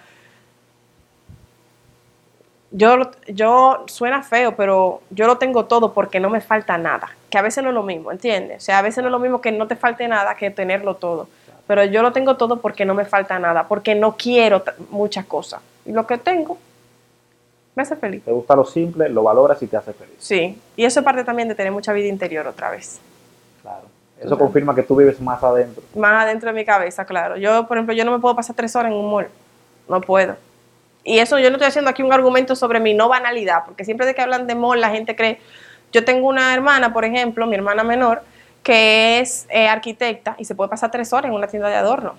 B: yo, yo suena feo, pero yo lo tengo todo porque no me falta nada. Que a veces no es lo mismo, ¿entiendes? O sea, a veces no es lo mismo que no te falte nada que tenerlo todo. Pero yo lo tengo todo porque no me falta nada, porque no quiero muchas cosas. Y lo que tengo me hace feliz.
A: Te gusta lo simple, lo valoras y te hace feliz.
B: Sí. Y eso es parte también de tener mucha vida interior otra vez.
A: Claro. Eso confirma que tú vives más adentro.
B: más adentro de mi cabeza, claro. Yo, por ejemplo, yo no me puedo pasar tres horas en un mall. No puedo. Y eso yo no estoy haciendo aquí un argumento sobre mi no banalidad, porque siempre de que hablan de mall la gente cree... Yo tengo una hermana, por ejemplo, mi hermana menor, que es eh, arquitecta y se puede pasar tres horas en una tienda de adorno.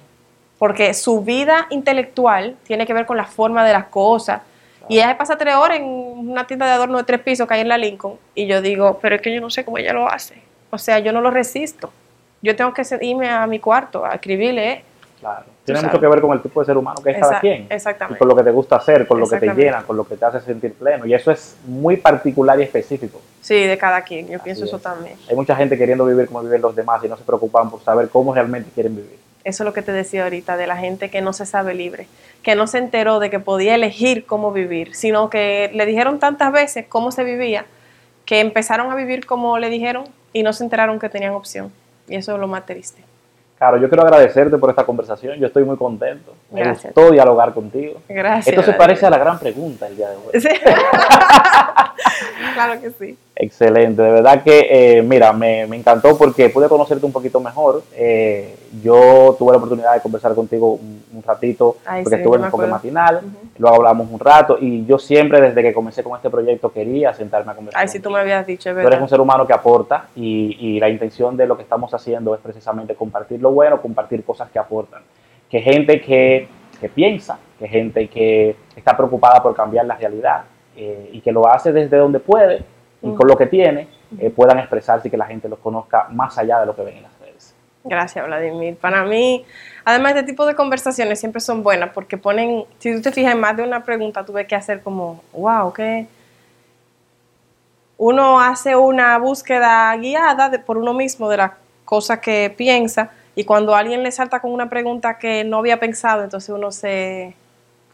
B: Porque su vida intelectual tiene que ver con la forma de las cosas. Y ella se pasa tres horas en una tienda de adorno de tres pisos que hay en la Lincoln. Y yo digo, pero es que yo no sé cómo ella lo hace. O sea, yo no lo resisto. Yo tengo que irme a mi cuarto a escribirle.
A: Claro. Tiene mucho que ver con el tipo de ser humano que es cada quien.
B: exactamente.
A: Y con lo que te gusta hacer, con lo que te llena, con lo que te hace sentir pleno. Y eso es muy particular y específico.
B: Sí, de cada quien. Yo
A: Así
B: pienso eso
A: es.
B: también.
A: Hay mucha gente queriendo vivir como viven los demás y no se preocupan por saber cómo realmente quieren vivir.
B: Eso es lo que te decía ahorita, de la gente que no se sabe libre, que no se enteró de que podía elegir cómo vivir, sino que le dijeron tantas veces cómo se vivía, que empezaron a vivir como le dijeron y no se enteraron que tenían opción. Y eso es lo más triste.
A: Claro, yo quiero agradecerte por esta conversación. Yo estoy muy contento. Me
B: Gracias.
A: gustó diagar contigo.
B: Gracias.
A: Esto se parece a la gran pregunta el día de hoy.
B: Sí. claro que sí.
A: Excelente, de verdad que, eh, mira, me, me, encantó porque pude conocerte un poquito mejor. Eh, yo tuve la oportunidad de conversar contigo un, un ratito,
B: Ay,
A: porque
B: sí,
A: estuve en el matinal,
B: Ujú.
A: luego hablamos un rato y yo siempre desde que comencé con este proyecto quería sentarme a conversar.
B: Ay, si tú me habías dicho, es
A: Tú eres
B: verdad.
A: un ser humano que aporta y, y la intención de lo que estamos haciendo es precisamente compartir lo bueno, compartir cosas que aportan. Que gente que, que piensa, que gente que está preocupada por cambiar la realidad eh, y que lo hace desde donde puede y con lo que tiene, eh, puedan expresarse y que la gente los conozca más allá de lo que ven en las redes.
B: Gracias, Vladimir. Para mí, además, este tipo de conversaciones siempre son buenas porque ponen, si tú te fijas en más de una pregunta, tú ves que hacer como, wow, ¿qué? Uno hace una búsqueda guiada de- por uno mismo de las cosas que piensa y cuando alguien le salta con una pregunta que no había pensado, entonces uno se...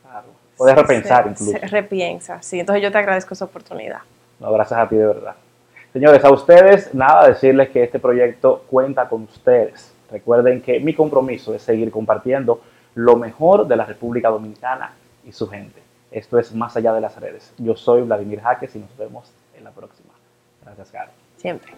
A: Claro. Puedes
B: se-
A: repensar
B: se-
A: incluso.
B: Se repiensa, sí. Entonces yo te agradezco esa oportunidad.
A: No, gracias a ti de verdad. Señores, a ustedes, nada, decirles que este proyecto cuenta con ustedes. Recuerden que mi compromiso es seguir compartiendo lo mejor de la República Dominicana y su gente. Esto es Más Allá de las Redes. Yo soy Vladimir Jaques y nos vemos en la próxima. Gracias, Caro.
B: Siempre.